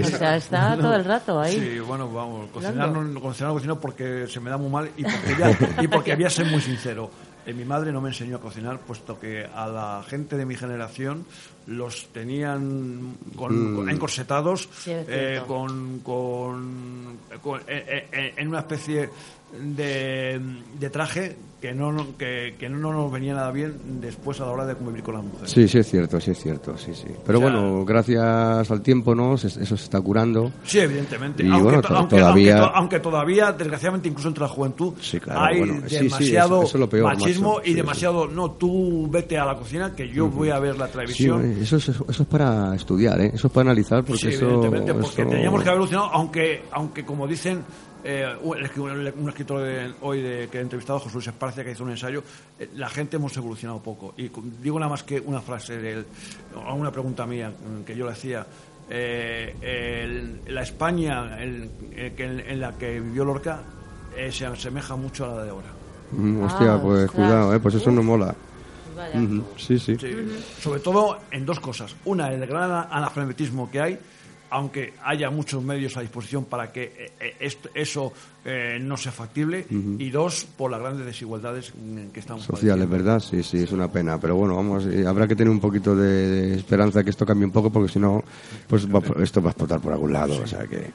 O sea, está todo el rato ahí. Sí, bueno, vamos, cocinar no, cocinar no cocino porque se me da muy mal y porque, ya- y porque voy a ser muy sincero. Eh, mi madre no me enseñó a cocinar, puesto que a la gente de mi generación los tenían con, Mm. con- encorsetados, Sí, eh, con, con- con- eh, eh, en una especie de, de traje que no, que, que no nos venía nada bien después a la hora de convivir con las mujeres. Sí, sí es cierto, sí es cierto, sí, sí. Pero O sea- bueno, gracias al tiempo, ¿no? Se- Eso se está curando. Sí, evidentemente. Y aunque, bueno, to- aunque- todavía- aunque aunque todavía, desgraciadamente, incluso entre la juventud, Sí, claro, hay bueno, sí, sí, demasiado eso- peor, machismo macho. y demasiado, no, tú vete a la cocina que yo voy a ver la televisión. eso, es, eso es para estudiar, ¿eh? Eso es para analizar, porque Sí, eso... evidentemente, porque teníamos que haber evolucionado, aunque, aunque como dicen eh, un, un escritor de- hoy de, que he entrevistado, José Luis Esparcia, que hizo un ensayo, eh, la gente hemos evolucionado poco. Y digo nada más que una frase, de él, o una pregunta mía mm, que yo le hacía. eh, el- la España el- eh, en, en la que vivió Lorca eh, se asemeja mucho a la de ahora. Mm, hostia, Ah, pues ostras. cuidado, ¿eh? Pues eso no mola. Vaya. Ujú, Sí, sí. Sí, Sobre todo en dos cosas. Una, el gran analfabetismo que hay aunque haya muchos medios a disposición para que eh, eh, esto- eso eh, no sea factible, y dos, por las grandes desigualdades que estamos Sociales, ¿verdad? Sí, sí, es una pena. Pero bueno, vamos, eh, habrá que tener un poquito de, de esperanza que esto cambie un poco, porque si no, pues va- esto va a explotar por algún lado. O sea que.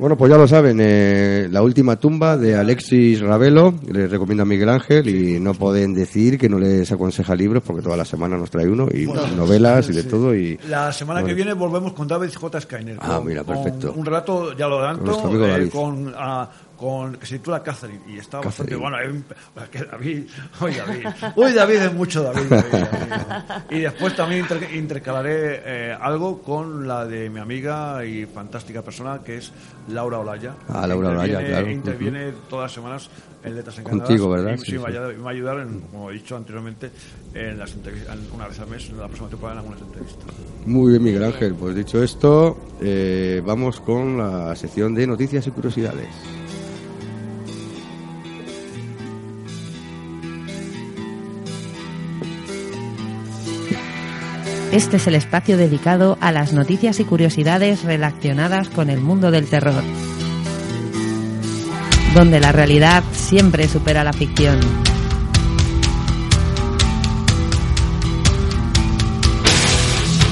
Bueno, pues ya lo saben, eh, la última tumba de Alexis Ravelo, les recomienda Miguel Ángel y no pueden decir que no les aconseja libros porque toda la semana nos trae uno y Bueno, novelas y de sí. todo y La semana que viene volvemos con David J. Skyner. Ah, con- mira, con perfecto. un rato, ya lo Con adelanto, nuestro amigo eh, David. con, ah, con que se titula Catherine. Y está bastante Catherine. bueno. eh, que David, uy, David. Uy, David es mucho David. David, David. Y después también inter- intercalaré eh, algo con la de mi amiga y fantástica persona que es Laura Olaya. Ah, Laura Olaya, Interviene- claro. Interviene todas las semanas en Letras Encantadas. Contigo, ¿verdad? Y, Sí, sí, me va sí. a ayudar- me va a ayudar, en, como he dicho anteriormente, en las entrevistas, una vez al mes, en la próxima temporada, en algunas entrevistas. Muy bien, Miguel Ángel. Pues dicho esto, eh, vamos con la sección de noticias y curiosidades. Este es el espacio dedicado a las noticias y curiosidades relacionadas con el mundo del terror, donde la realidad siempre supera la ficción.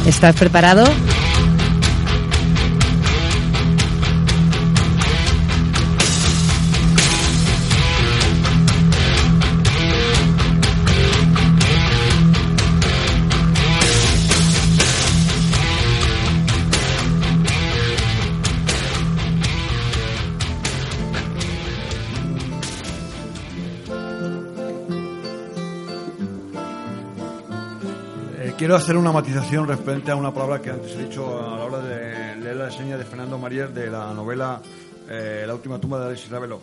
¿Estás preparado? Quiero hacer una matización referente a una palabra que antes he dicho a la hora de leer la reseña de Fernando Marier de la novela eh, La última tumba de Alexis Ravelo.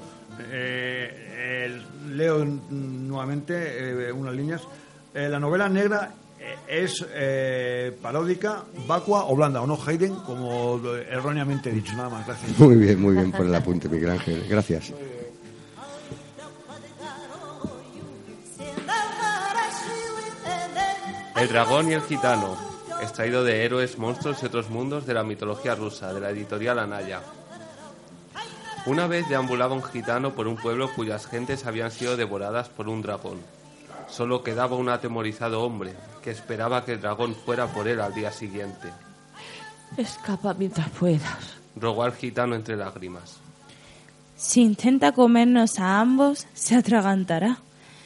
Eh, leo nuevamente eh, unas líneas. La novela negra es paródica, vacua o blanda, o no Hayden, como erróneamente he dicho. Nada más, gracias. Muy bien, muy bien por el apunte, Miguel Ángel. Gracias. El dragón y el gitano, extraído de Héroes, Monstruos y otros mundos de la mitología rusa, de la editorial Anaya. Una vez deambulaba un gitano por un pueblo cuyas gentes habían sido devoradas por un dragón. Solo quedaba un atemorizado hombre, que esperaba que el dragón fuera por él al día siguiente. Escapa mientras puedas. Rogó al gitano entre lágrimas. Si intenta comernos a ambos, se atragantará.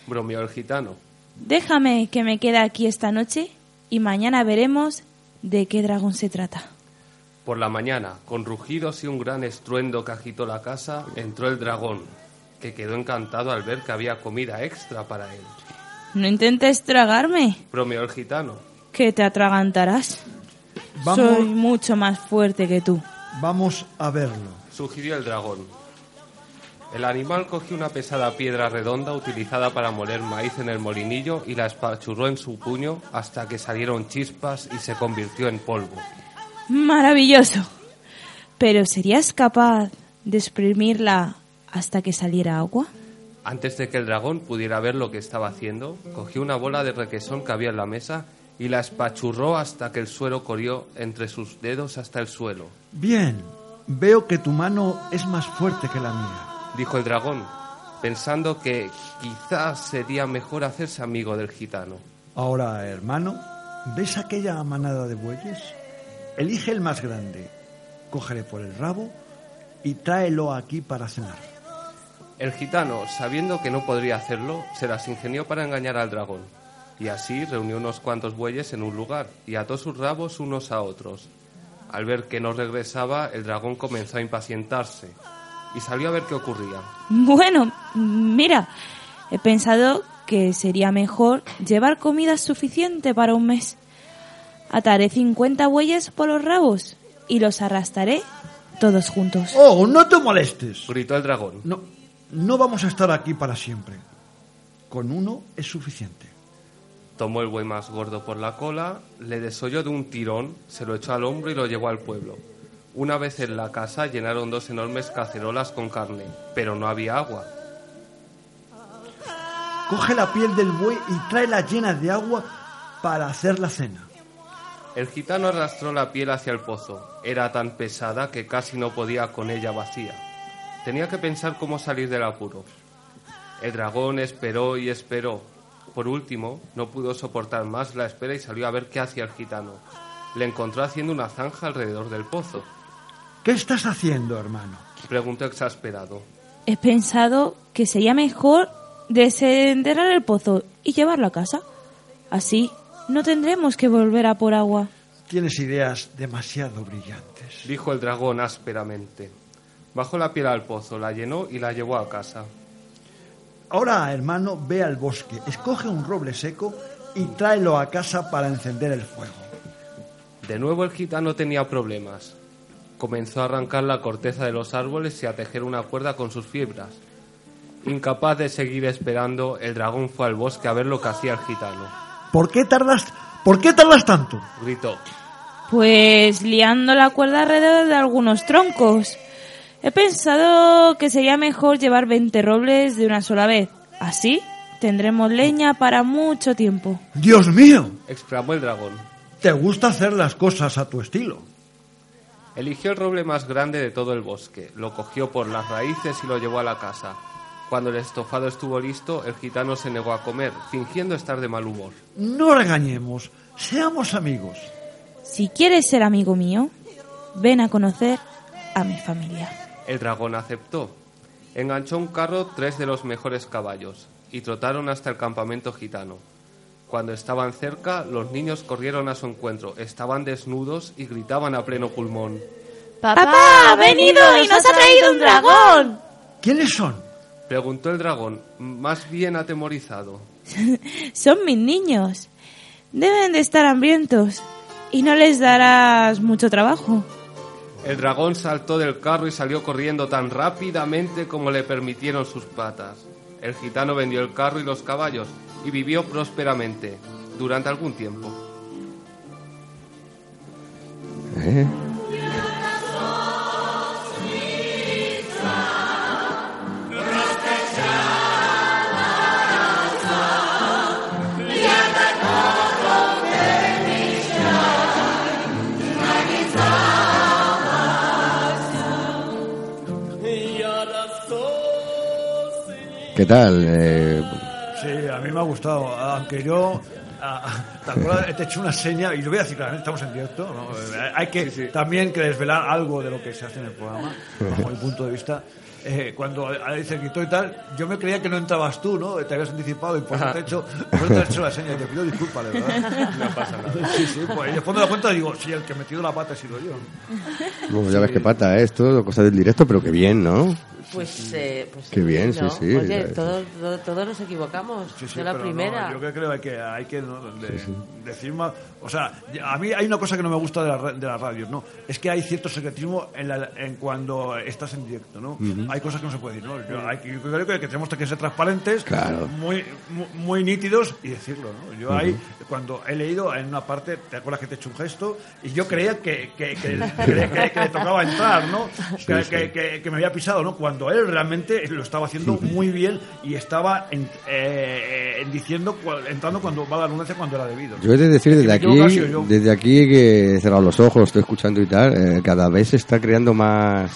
Bromeó el gitano. Déjame que me quede aquí esta noche y mañana veremos de qué dragón se trata. Por la mañana, con rugidos y un gran estruendo que agitó la casa, entró el dragón, que quedó encantado al ver que había comida extra para él. No intentes tragarme, Bromeó el gitano. que te atragantarás. Vamos- Soy mucho más fuerte que tú. Vamos a verlo. Sugirió el dragón. El animal cogió una pesada piedra redonda utilizada para moler maíz en el molinillo y la espachurró en su puño hasta que salieron chispas y se convirtió en polvo. Maravilloso. Pero ¿serías capaz de exprimirla hasta que saliera agua? Antes de que el dragón pudiera ver lo que estaba haciendo, cogió una bola de requesón que había en la mesa y la espachurró hasta que el suero corrió entre sus dedos hasta el suelo. Bien, veo que tu mano es más fuerte que la mía. Dijo el dragón, pensando que quizás sería mejor hacerse amigo del gitano. Ahora, hermano, ¿ves aquella manada de bueyes? Elige el más grande, cógele por el rabo y tráelo aquí para cenar. El gitano, sabiendo que no podría hacerlo, se las ingenió para engañar al dragón. Y así reunió unos cuantos bueyes en un lugar y ató sus rabos unos a otros. Al ver que no regresaba, el dragón comenzó a impacientarse y salió a ver qué ocurría. Bueno, mira, he pensado que sería mejor llevar comida suficiente para un mes. Ataré 50 bueyes por los rabos y los arrastraré todos juntos. ¡Oh, no te molestes! Gritó el dragón. No, no vamos a estar aquí para siempre. Con uno es suficiente. Tomó el buey más gordo por la cola, le desolló de un tirón, se lo echó al hombro y lo llevó al pueblo. Una vez en la casa llenaron dos enormes cacerolas con carne, pero no había agua. Coge la piel del buey y tráela llena de agua para hacer la cena. El gitano arrastró la piel hacia el pozo. Era tan pesada que casi no podía con ella vacía. Tenía que pensar cómo salir del apuro. El dragón esperó y esperó. Por último, no pudo soportar más la espera y salió a ver qué hacía el gitano. Le encontró haciendo una zanja alrededor del pozo. ¿Qué estás haciendo, hermano? Preguntó exasperado. He pensado que sería mejor desenterrar el pozo y llevarlo a casa. Así no tendremos que volver a por agua. Tienes ideas demasiado brillantes. Dijo el dragón ásperamente. Bajó la piel al pozo, la llenó y la llevó a casa. Ahora, hermano, ve al bosque, escoge un roble seco y tráelo a casa para encender el fuego. De nuevo el gitano tenía problemas. Comenzó a arrancar la corteza de los árboles y a tejer una cuerda con sus fibras. Incapaz de seguir esperando, el dragón fue al bosque a ver lo que hacía el gitano. ¿Por qué tardas, por qué tardas tanto? Gritó. Pues liando la cuerda alrededor de algunos troncos. He pensado que sería mejor llevar 20 robles de una sola vez. Así tendremos leña para mucho tiempo. Dios mío, exclamó el dragón. te gusta hacer las cosas a tu estilo. Eligió el roble más grande de todo el bosque, lo cogió por las raíces y lo llevó a la casa. Cuando el estofado estuvo listo, el gitano se negó a comer, fingiendo estar de mal humor. No regañemos, seamos amigos. Si quieres ser amigo mío, ven a conocer a mi familia. El dragón aceptó. Enganchó un carro tres de los mejores caballos y trotaron hasta el campamento gitano. Cuando estaban cerca, los niños corrieron a su encuentro. Estaban desnudos y gritaban a pleno pulmón. ¡Papá, ha venido y nos ha traído un dragón! ¿Quiénes son? Preguntó el dragón, más bien atemorizado. Son mis niños. Deben de estar hambrientos y no les darás mucho trabajo. El dragón saltó del carro y salió corriendo tan rápidamente como le permitieron sus patas. El gitano vendió el carro y los caballos y vivió prósperamente durante algún tiempo. ¿Eh? ¿Qué tal? Eh, Sí, a mí me ha gustado, aunque yo... ah, ¿Te acuerdas? Te he hecho una seña, y lo voy a decir claramente, estamos en directo, ¿no? Hay que también que desvelar algo de lo que se hace en el programa, bajo mi punto de vista. Eh, cuando dice gritó y tal, yo me creía que no entrabas tú, ¿no? Te habías anticipado y por eso te he hecho, por eso te he hecho la seña. Y te pido disculpas, de verdad. No pasa nada. Sí, sí, pues y después me doy cuenta digo, sí, el que me metido la pata he sido yo. bueno, ya ves qué pata ¿eh? esto, cosa del directo, pero qué bien, ¿no? Pues, eh, pues Qué bien, sí, ¿no? sí. Oye, todos, todos, todos nos equivocamos. Sí, la primera. no, yo que creo que hay que ¿no? de- decir más. O sea, a mí hay una cosa que no me gusta de, la, de las radios, ¿no? Es que hay cierto secretismo en, la- en cuando estás en directo, ¿no? Hay cosas que no se puede decir, ¿no? Yo, hay yo creo que, tenemos que ser transparentes, Claro. muy, muy, muy nítidos y decirlo, ¿no? Yo ahí, cuando he leído en una parte, ¿te acuerdas que te he hecho un gesto? Y yo creía que, que, que, que- que- que le tocaba entrar, ¿no? que, sí. que- que- que me había pisado, ¿no? Cuando él realmente lo estaba haciendo muy bien y estaba en- eh, eh, diciendo, entrando cuando va la redundancia cuando era debido. Yo he de decir desde me aquí, yo. desde aquí que he cerrado los ojos, estoy escuchando y tal, eh, cada vez se está creando más...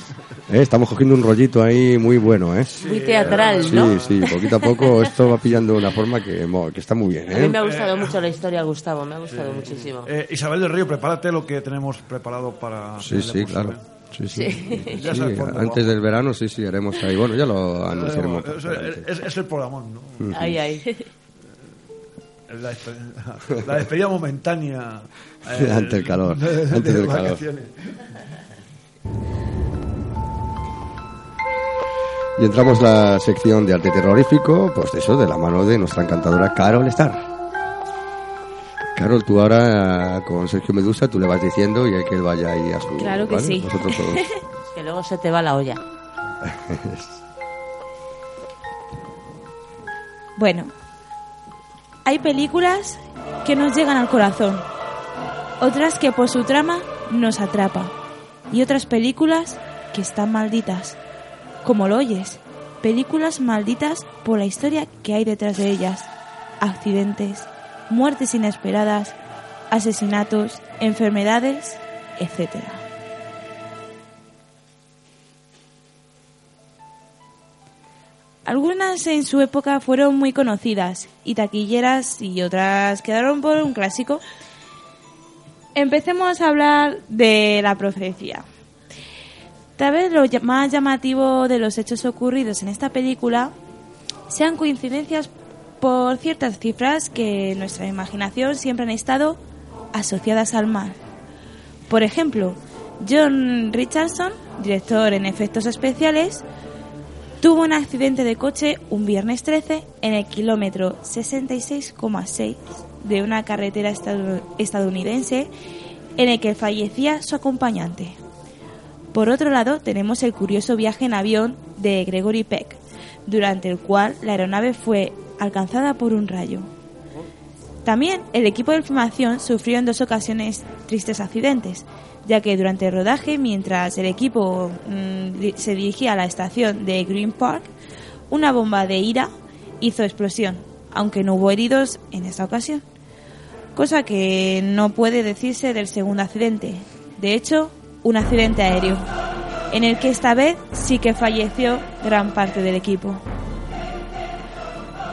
¿eh? Estamos cogiendo un rollito ahí muy bueno, ¿eh? Muy teatral, Sí, ¿no? sí, poquito a poco esto va pillando una forma que, que está muy bien, A mí me ¿eh? ha gustado mucho la historia, Gustavo. Me ha gustado muchísimo. Eh, Isabel del Río, prepárate lo que tenemos preparado para... Sí, el sí, claro. ¿Eh? Sí, sí. Sí. Ya Sí, sabes por dónde antes del verano, sí, sí, haremos ahí. Bueno, ya lo anunciaremos. Es, es- es el programón, ¿no? Ay, ay. La, despe- la despedida momentánea. Ante el calor, de- de antes del calor. vacaciones. Y entramos la sección de arte terrorífico, pues eso, de la mano de nuestra encantadora Carol Star. Carol, tú ahora con Sergio Medusa, tú le vas diciendo y hay que él vaya ahí a su... Claro que ¿vale? sí. Todos. que luego se te va la olla. Bueno, hay películas que nos llegan al corazón, otras que por su trama nos atrapa y otras películas que están malditas, como lo oyes, películas malditas por la historia que hay detrás de ellas, accidentes, muertes inesperadas, asesinatos, enfermedades, etc. Algunas en su época fueron muy conocidas y taquilleras y otras quedaron por un clásico. Empecemos a hablar de la profecía. Tal vez lo más llamativo de los hechos ocurridos en esta película sean coincidencias por ciertas cifras que nuestra imaginación siempre han estado asociadas al mal. Por ejemplo, John Richardson, director en efectos especiales, tuvo un accidente de coche un viernes 13 en el kilómetro 66,6 de una carretera estadounidense en el que fallecía su acompañante. Por otro lado, tenemos el curioso viaje en avión de Gregory Peck, durante el cual la aeronave fue alcanzada por un rayo. También el equipo de filmación sufrió en dos ocasiones tristes accidentes, ya que durante el rodaje, mientras el equipo mm, se dirigía a la estación de Green Park, una bomba de ira hizo explosión, aunque no hubo heridos en esta ocasión. Cosa que no puede decirse del segundo accidente. De hecho, un accidente aéreo, en el que esta vez sí que falleció gran parte del equipo.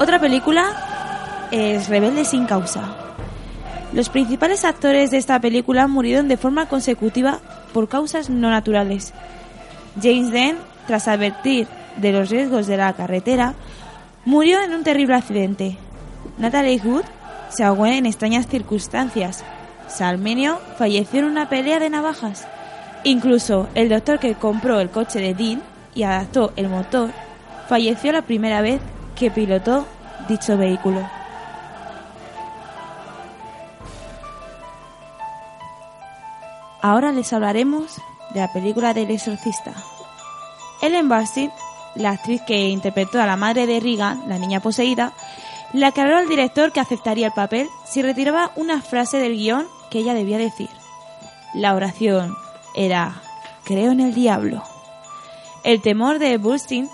Otra película es Rebelde sin causa. Los principales actores de esta película murieron de forma consecutiva por causas no naturales. James Dean, tras advertir de los riesgos de la carretera, murió en un terrible accidente. Natalie Wood se ahogó en extrañas circunstancias. Salmenio falleció en una pelea de navajas. Incluso el doctor que compró el coche de Dean y adaptó el motor falleció la primera vez que pilotó dicho vehículo. Ahora les hablaremos de la película del exorcista. Ellen Burstyn, la actriz que interpretó a la madre de Regan, la niña poseída, le aclaró al director que aceptaría el papel si retiraba una frase del guion que ella debía decir. La oración era Creo en el diablo. El temor de Burstyn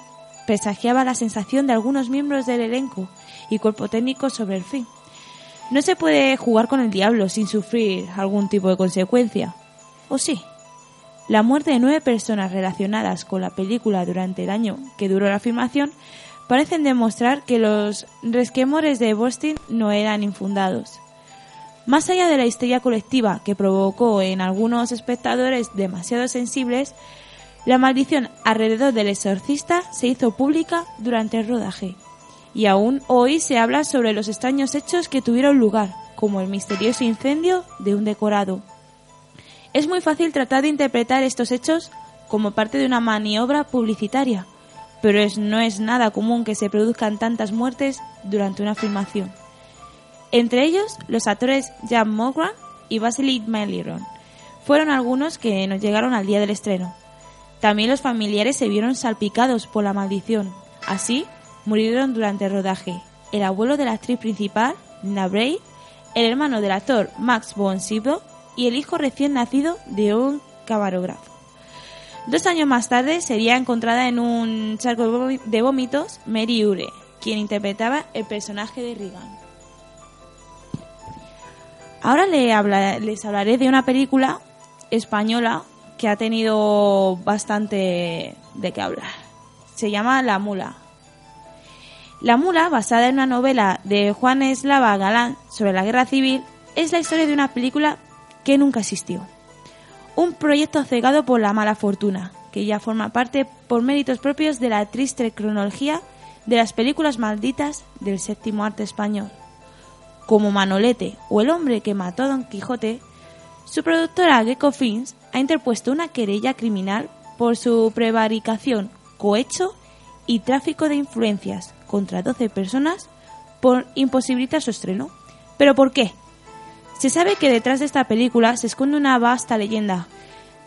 presagiaba la sensación de algunos miembros del elenco y cuerpo técnico sobre el fin. No se puede jugar con el diablo sin sufrir algún tipo de consecuencia. ¿O sí? La muerte de nueve personas relacionadas con la película durante el año que duró la filmación parecen demostrar que los resquemores de Boston no eran infundados. Más allá de la histeria colectiva que provocó en algunos espectadores demasiado sensibles, la maldición alrededor del exorcista se hizo pública durante el rodaje. Y aún hoy se habla sobre los extraños hechos que tuvieron lugar, como el misterioso incendio de un decorado. Es muy fácil tratar de interpretar estos hechos como parte de una maniobra publicitaria, pero no es nada común que se produzcan tantas muertes durante una filmación. Entre ellos, los actores Jan Mogran y Vasily Meliron fueron algunos que nos llegaron al día del estreno. También los familiares se vieron salpicados por la maldición. Así, murieron durante el rodaje el abuelo de la actriz principal, Nina Bray, el hermano del actor Max von Sydow y el hijo recién nacido de un camarógrafo. Dos años más tarde sería encontrada en un charco de vómi- de vómitos Mary Ure, quien interpretaba el personaje de Regan. Ahora les hablaré de una película española que ha tenido bastante de qué hablar. Se llama La Mula. La Mula, basada en una novela de Juan Eslava Galán sobre la guerra civil, es la historia de una película que nunca existió. Un proyecto cegado por la mala fortuna, que ya forma parte por méritos propios de la triste cronología de las películas malditas del séptimo arte español. Como Manolete o El hombre que mató a Don Quijote, su productora Gecko Films ha interpuesto una querella criminal por su prevaricación, cohecho y tráfico de influencias contra 12 personas por imposibilitar su estreno. ¿Pero por qué? Se sabe que detrás de esta película se esconde una vasta leyenda,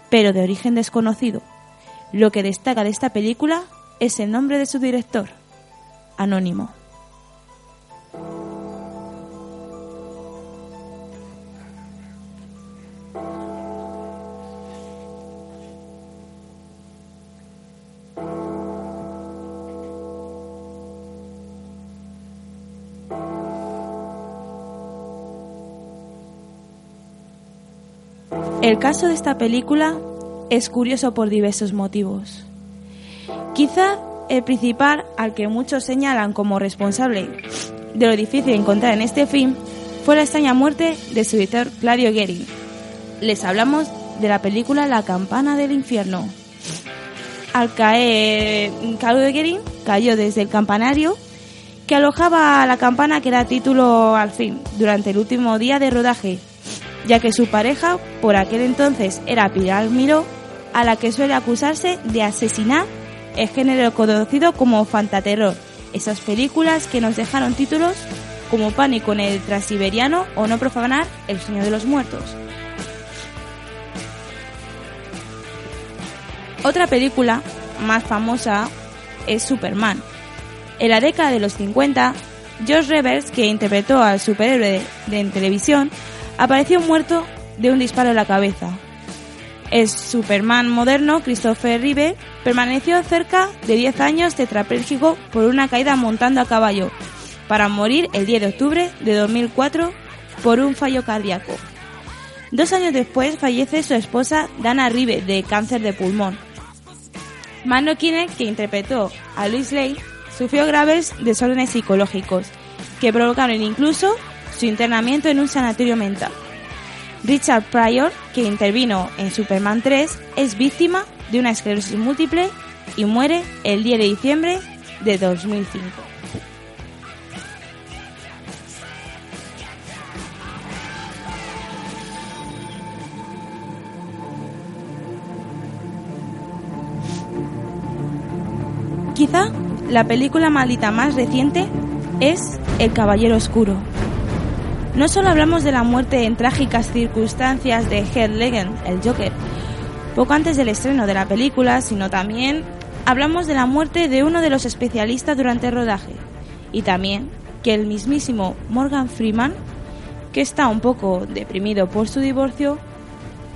pero de origen desconocido. Lo que destaca de esta película es el nombre de su director, Anónimo. El caso de esta película es curioso por diversos motivos. Quizá el principal al que muchos señalan como responsable de lo difícil de encontrar en este film fue la extraña muerte de su editor Claudio Gehring. Les hablamos de la película La campana del infierno. Al caer Claudio Gehring cayó desde el campanario que alojaba la campana que da título al film durante el último día de rodaje, ya que su pareja por aquel entonces era Pilar Miró, a la que suele acusarse de asesinar el género conocido como fantaterror, esas películas que nos dejaron títulos como Pánico en el Transiberiano o No profanar El sueño de los muertos. Otra película más famosa es Superman. En la década de los 50, George Revers, que interpretó al superhéroe en televisión, apareció muerto de un disparo en la cabeza. El Superman moderno, Christopher Reeve, permaneció cerca de 10 años tetrapléjico por una caída montando a caballo, para morir el 10 de octubre de 2004 por un fallo cardíaco. Dos años después fallece su esposa Dana Rive de cáncer de pulmón. Mano Kinect, que interpretó a Louis Lane, sufrió graves desórdenes psicológicos que provocaron incluso su internamiento en un sanatorio mental. Richard Pryor, que intervino en Superman 3, es víctima de una esclerosis múltiple y muere el 10 de diciembre de 2005. Quizá la película maldita más reciente es El Caballero Oscuro. No solo hablamos de la muerte en trágicas circunstancias de Heath Ledger, el Joker, poco antes del estreno de la película, sino también hablamos de la muerte de uno de los especialistas durante el rodaje y también que el mismísimo Morgan Freeman, que está un poco deprimido por su divorcio,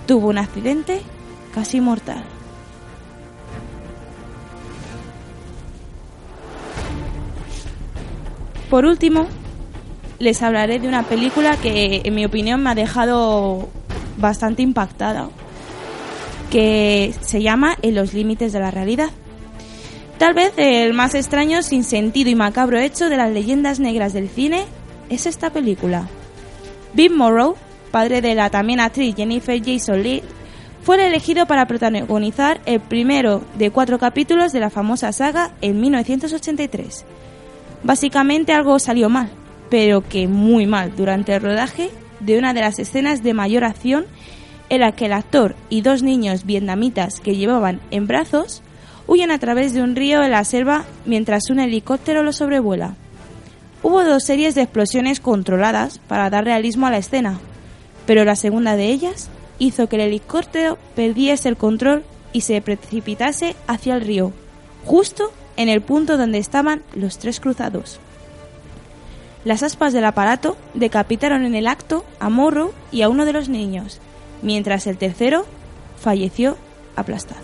tuvo un accidente casi mortal. Por último, les hablaré de una película que en mi opinión me ha dejado bastante impactada, que se llama En los límites de la realidad. Tal vez el más extraño, sin sentido y macabro hecho de las leyendas negras del cine es esta película. Bill Morrow, padre de la también actriz Jennifer Jason Leigh, fue el elegido para protagonizar el primero de cuatro capítulos de la famosa saga en 1983. Básicamente algo salió mal, pero que muy mal durante el rodaje de una de las escenas de mayor acción en la que el actor y dos niños vietnamitas que llevaban en brazos huyen a través de un río en la selva mientras un helicóptero los sobrevuela. Hubo dos series de explosiones controladas para dar realismo a la escena, pero la segunda de ellas hizo que el helicóptero perdiese el control y se precipitase hacia el río, justo en el punto donde estaban los tres cruzados. Las aspas del aparato decapitaron en el acto a Morrow y a uno de los niños, mientras el tercero falleció aplastado.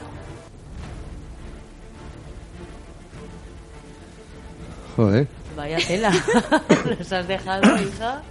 Joder. Vaya tela. Nos has dejado, hija.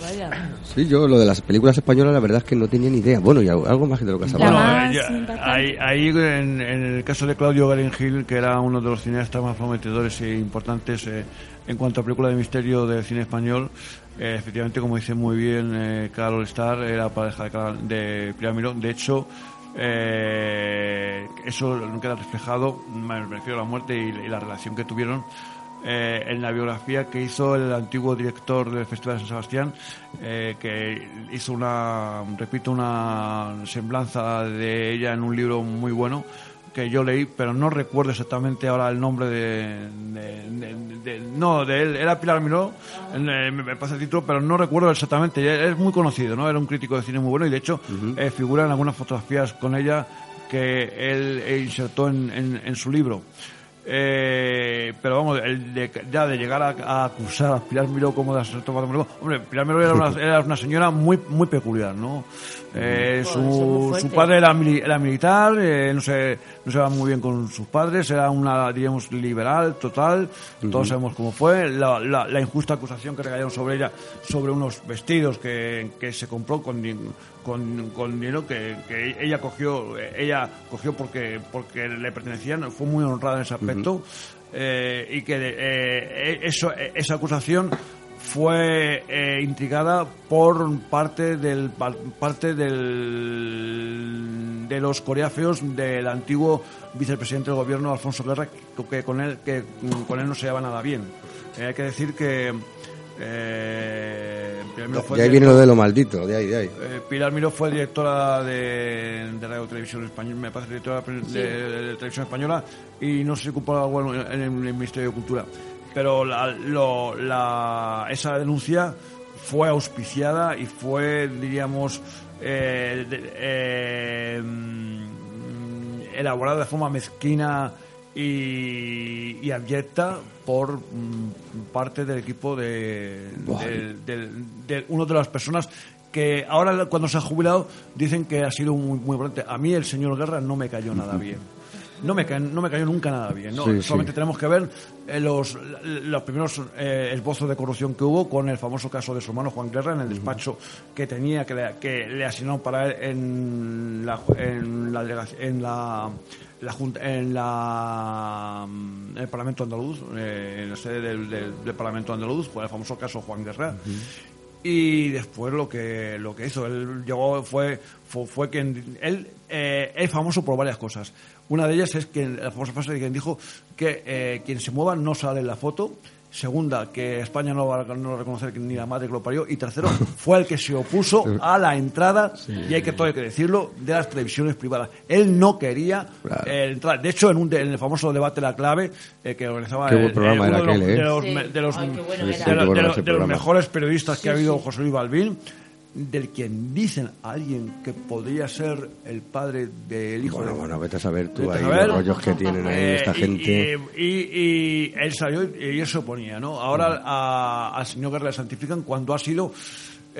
Vaya. Sí, yo lo de las películas españolas la verdad es que no tenía ni idea. Bueno, y algo más de lo que has La hablado. Bueno, ahí, ahí en, en el caso de Claudio Hill, que era uno de los cineastas más prometedores e importantes eh, en cuanto a película de misterio del cine español, eh, efectivamente, como dice muy bien eh, Carol Starr, era pareja de, de. De hecho, eh, eso no queda reflejado, me refiero a la muerte y, y la relación que tuvieron eh, en la biografía que hizo el antiguo director del Festival de San Sebastián, eh, que hizo una, repito, una semblanza de ella en un libro muy bueno que yo leí, pero no recuerdo exactamente ahora el nombre de, de- de- de- no, de él, era Pilar Miró, eh, me, pasa el título, pero no recuerdo exactamente, es muy conocido, ¿no? Era un crítico de cine muy bueno y de hecho eh, figura en algunas fotografías con ella que él eh, insertó en, en- en su libro. Eh, pero vamos, el de, ya de llegar a, a acusar a Pilar Miró como de asalto patrimonial, hombre, Pilar Miró era una, era una señora muy muy peculiar, ¿no? Eh, su, padre era, mili- era militar, eh, no se no se va muy bien con sus padres, era una, diríamos, liberal total, todos sabemos cómo fue, la, la, la injusta acusación que recayeron sobre ella, sobre unos vestidos que, que se compró con, con, con dinero que, que ella cogió, ella cogió porque, porque le pertenecían, fue muy honrada en ese aspecto, eh, y que eh, eso, eh, esa acusación fue eh, intrigada por parte del par- parte del de los coreáfeos del antiguo vicepresidente del gobierno Alfonso Guerra que, que con él que con él no se llevaba nada bien. Hay que decir que eh, Pilar Miró fue De ahí viene lo de lo maldito, de ahí, de ahí. eh, Pilar Miró fue directora de, de Radio Televisión Española, me parece directora de, de- de Televisión Española y no sé si ocupó algo en, en el Ministerio de Cultura. Pero la, lo- la- esa denuncia fue auspiciada y fue, diríamos, eh, de- eh, mm, elaborada de forma mezquina y, y abyecta por mm, parte del equipo de, del- del- de uno de las personas que ahora cuando se ha jubilado dicen que ha sido muy, muy importante. A mí el señor Guerra no me cayó nada bien. No me, ca- no me cayó nunca nada bien. ¿no? Sí, Solamente sí. tenemos que ver eh, los, los primeros eh, esbozos de corrupción que hubo con el famoso caso de su hermano Juan Guerra en el despacho que tenía, que le, que le asignaron para él en la, en la, en la, la junta, en la mm, en el Parlamento andaluz, eh, en la sede del, del- del Parlamento andaluz, fue el famoso caso Juan Guerra. Y después lo que lo que hizo, él llegó, fue, fue, fue quien. Él eh, es famoso por varias cosas. Una de ellas es que la famosa frase de quien dijo que eh, quien se mueva no sale en la foto. Segunda, que España no va a no va a reconocer que ni la madre que lo parió. Y tercero, fue el que se opuso a la entrada, y hay que todo hay que decirlo, de las televisiones privadas. Él no quería Claro. eh, entrar. De hecho, en, un de- en el famoso debate La Clave, eh, que organizaba Qué buen el- programa el- era uno de los- aquel, ¿eh? de los, de mejores periodistas que ha habido José Luis Balbín, del quien dicen a alguien que podría ser el padre del hijo Bueno, de- bueno, vete a saber tú ahí saber. los rollos que tienen ahí Eh, esta y- gente. Y, y- y él salió y él se oponía, ¿no? Ahora a- al señor Guerra le santifican cuando ha sido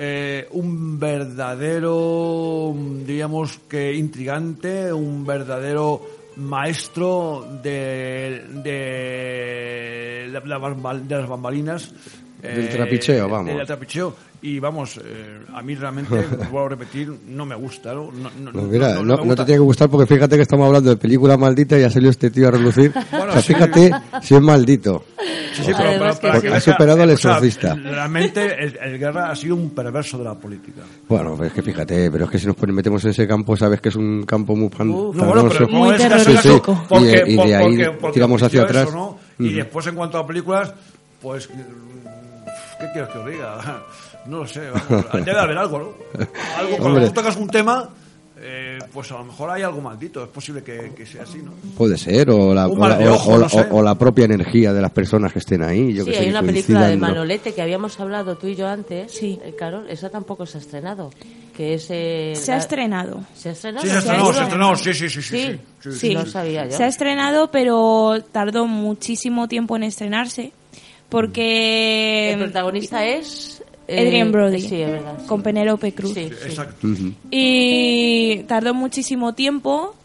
eh, un verdadero, diríamos que intrigante, un verdadero maestro de, de las bambalinas. Eh, Del trapicheo, vamos. Del trapicheo. Y vamos, eh, a mí realmente, vuelvo a repetir, no me gusta, ¿no? No, no- Pues mira, no- no, no me no gusta. te tiene que gustar porque fíjate que estamos hablando de película maldita y ha salido este tío a relucir. Bueno, o sea, sí. fíjate si es maldito. Sí, sí, pero, pero que Ha superado al o sea, exorcista. realmente el, el Guerra ha sido un perverso de la política. Bueno, pues es que fíjate, pero es que si nos metemos en ese campo, sabes que es un campo muy pan- No, bueno, pero pantanoso. Muy terrorífico. porque- Y de- y de por- ahí porque- porque tiramos hacia atrás. eso, ¿no? Y después, en cuanto a películas, pues. ¿Qué quieres que os diga? No lo sé, vamos, debe haber algo, ¿no? Algo, cuando tú tocas un tema, eh, pues a lo mejor hay algo maldito, es posible que, que sea así, ¿no? Puede ser, o la, o, la- ojo, o- no sé. o- o la propia energía de las personas que estén ahí. Yo Sí, que sé, hay que una película de. Manolete que habíamos hablado tú y yo antes. Sí. Eh, Carol, esa tampoco se ha estrenado. Que es, eh, Se ha la- estrenado. ¿Se ha estrenado? Sí, se estrenó, ¿Seguro? se estrenó, sí, sí, sí, sí. Sí, sí, Sí. No sabía yo. Se ha estrenado, pero tardó muchísimo tiempo en estrenarse. Porque. El protagonista es... eh, Adrian Brody. Sí, es verdad. sí. Con Penélope Cruz. Sí, sí. Exacto. Y tardó muchísimo tiempo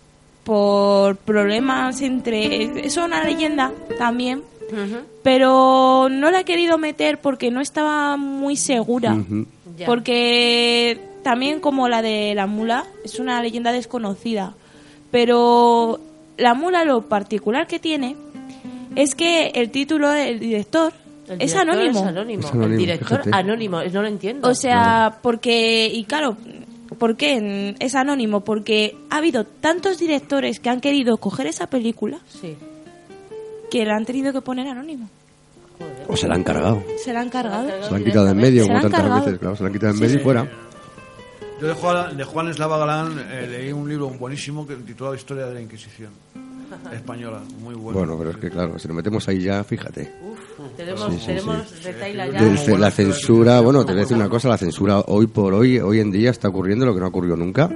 por problemas entre... Es una leyenda también. Pero no la he querido meter porque no estaba muy segura. Porque también como la de la mula, es una leyenda desconocida. Pero la mula lo particular que tiene es que el título del director El es anónimo. Es anónimo. Es anónimo, el director fíjate. anónimo, no lo entiendo. O sea, porque, y claro, ¿por qué es anónimo? Porque ha habido tantos directores que han querido coger esa película Sí. que la han tenido que poner anónimo. Joder. O se la han cargado. Se la han cargado. Se la han quitado de en medio, como tantas cargado. veces. Claro, se la han quitado de en medio y fuera. Yo de Juan, de Juan Eslava Galán eh, leí un libro buenísimo que titulado Historia de la Inquisición española, muy bueno. Bueno, pero es que claro, si nos metemos ahí ya, fíjate. Tenemos, Sí, sí, tenemos retaila ya. Del- Como la buena censura, bueno, te voy a decir una cosa, la censura hoy por hoy, hoy en día está ocurriendo lo que no ocurrió nunca.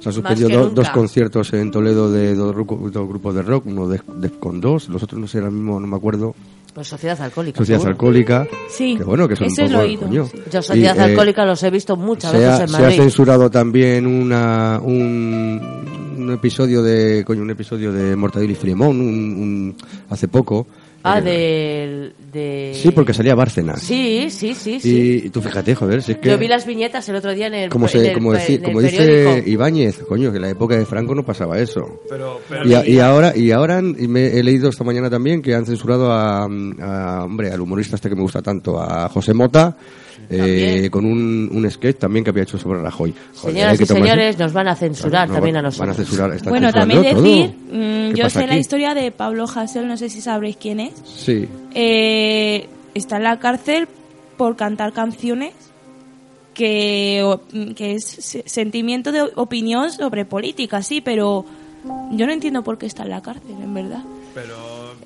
Se han suspendido do- dos conciertos en Toledo de dos, dos grupos de rock, uno de, de- con dos, los otros no sé, ahora mismo no me acuerdo. Pues Sociedad Alcohólica. Sociedad seguro. Alcohólica. Sí, Que bueno, que son ese un lo poco, he oído, coño. sí. Yo Sociedad Y, eh, Alcohólica los he visto muchas veces ha, en se ha Madrid. censurado también una, un, un episodio de coño, un episodio de Mortadelo y Filemón un, un- hace poco. Ah, del... De... Sí, porque salía Bárcenas. Sí, sí, sí, sí. Y tú fíjate, joder, si es que... Yo vi las viñetas el otro día en el, como, en se, el- como, decir- en el como dice. Ibáñez, coño, que en la época de Franco no pasaba eso. Pero, pero Y, a- y ahora, y ahora han- y me he leído esta mañana también que han censurado a, a, hombre, al humorista este que me gusta tanto, a José Mota, eh, con un, un sketch también que había hecho sobre Rajoy. Joder, Señoras y señores, nos van a censurar Claro, no, también a nosotros. Van a censurar, están Bueno, censurando también decir, mm, ¿Qué yo sé la historia de Pablo Hasél, no sé si sabréis quién es. Sí. Eh, está en la cárcel por cantar canciones que, o- que es se- sentimiento de opinión sobre política, sí, pero yo no entiendo por qué está en la cárcel, en verdad. pero,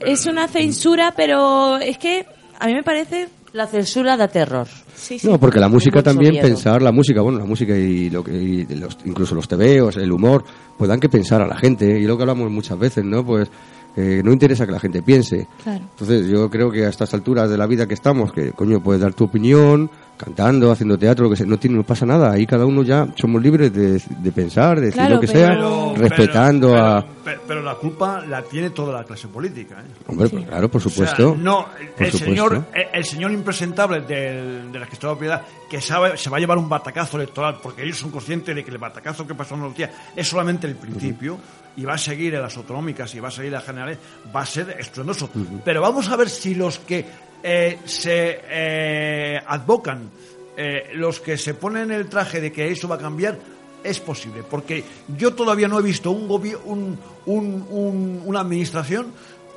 Es una censura, pero es que a mí me parece... La censura da terror. Sí, sí. No, porque la música también, miedo. pensar la música, bueno, la música y, lo que, y los, incluso los tebeos, el humor, pues dan que pensar a la gente. Y lo que hablamos muchas veces, ¿no? Pues eh, no interesa que la gente piense. Claro. Entonces yo creo que a estas alturas de la vida que estamos, que coño, puedes dar tu opinión, cantando, haciendo teatro, lo que sea, no, tiene, no pasa nada. Ahí cada uno ya somos libres de, de pensar, de decir Claro, lo que pero- sea, pero- respetando pero- a... pero- pero la culpa la tiene toda la clase política. ¿eh? Hombre, pues claro, por O sea, supuesto. no, el, por el supuesto. señor, el, el señor impresentable del, de la que estaba propiedad que sabe, se va a llevar un batacazo electoral porque ellos son conscientes de que el batacazo que pasó en los días es solamente el principio y va a seguir en las autonómicas y va a seguir en las generales, va a ser estruendoso. Pero vamos a ver si los que eh, se eh, advocan, eh, los que se ponen el traje de que eso va a cambiar, es posible, porque yo todavía no he visto un un, un- un- una administración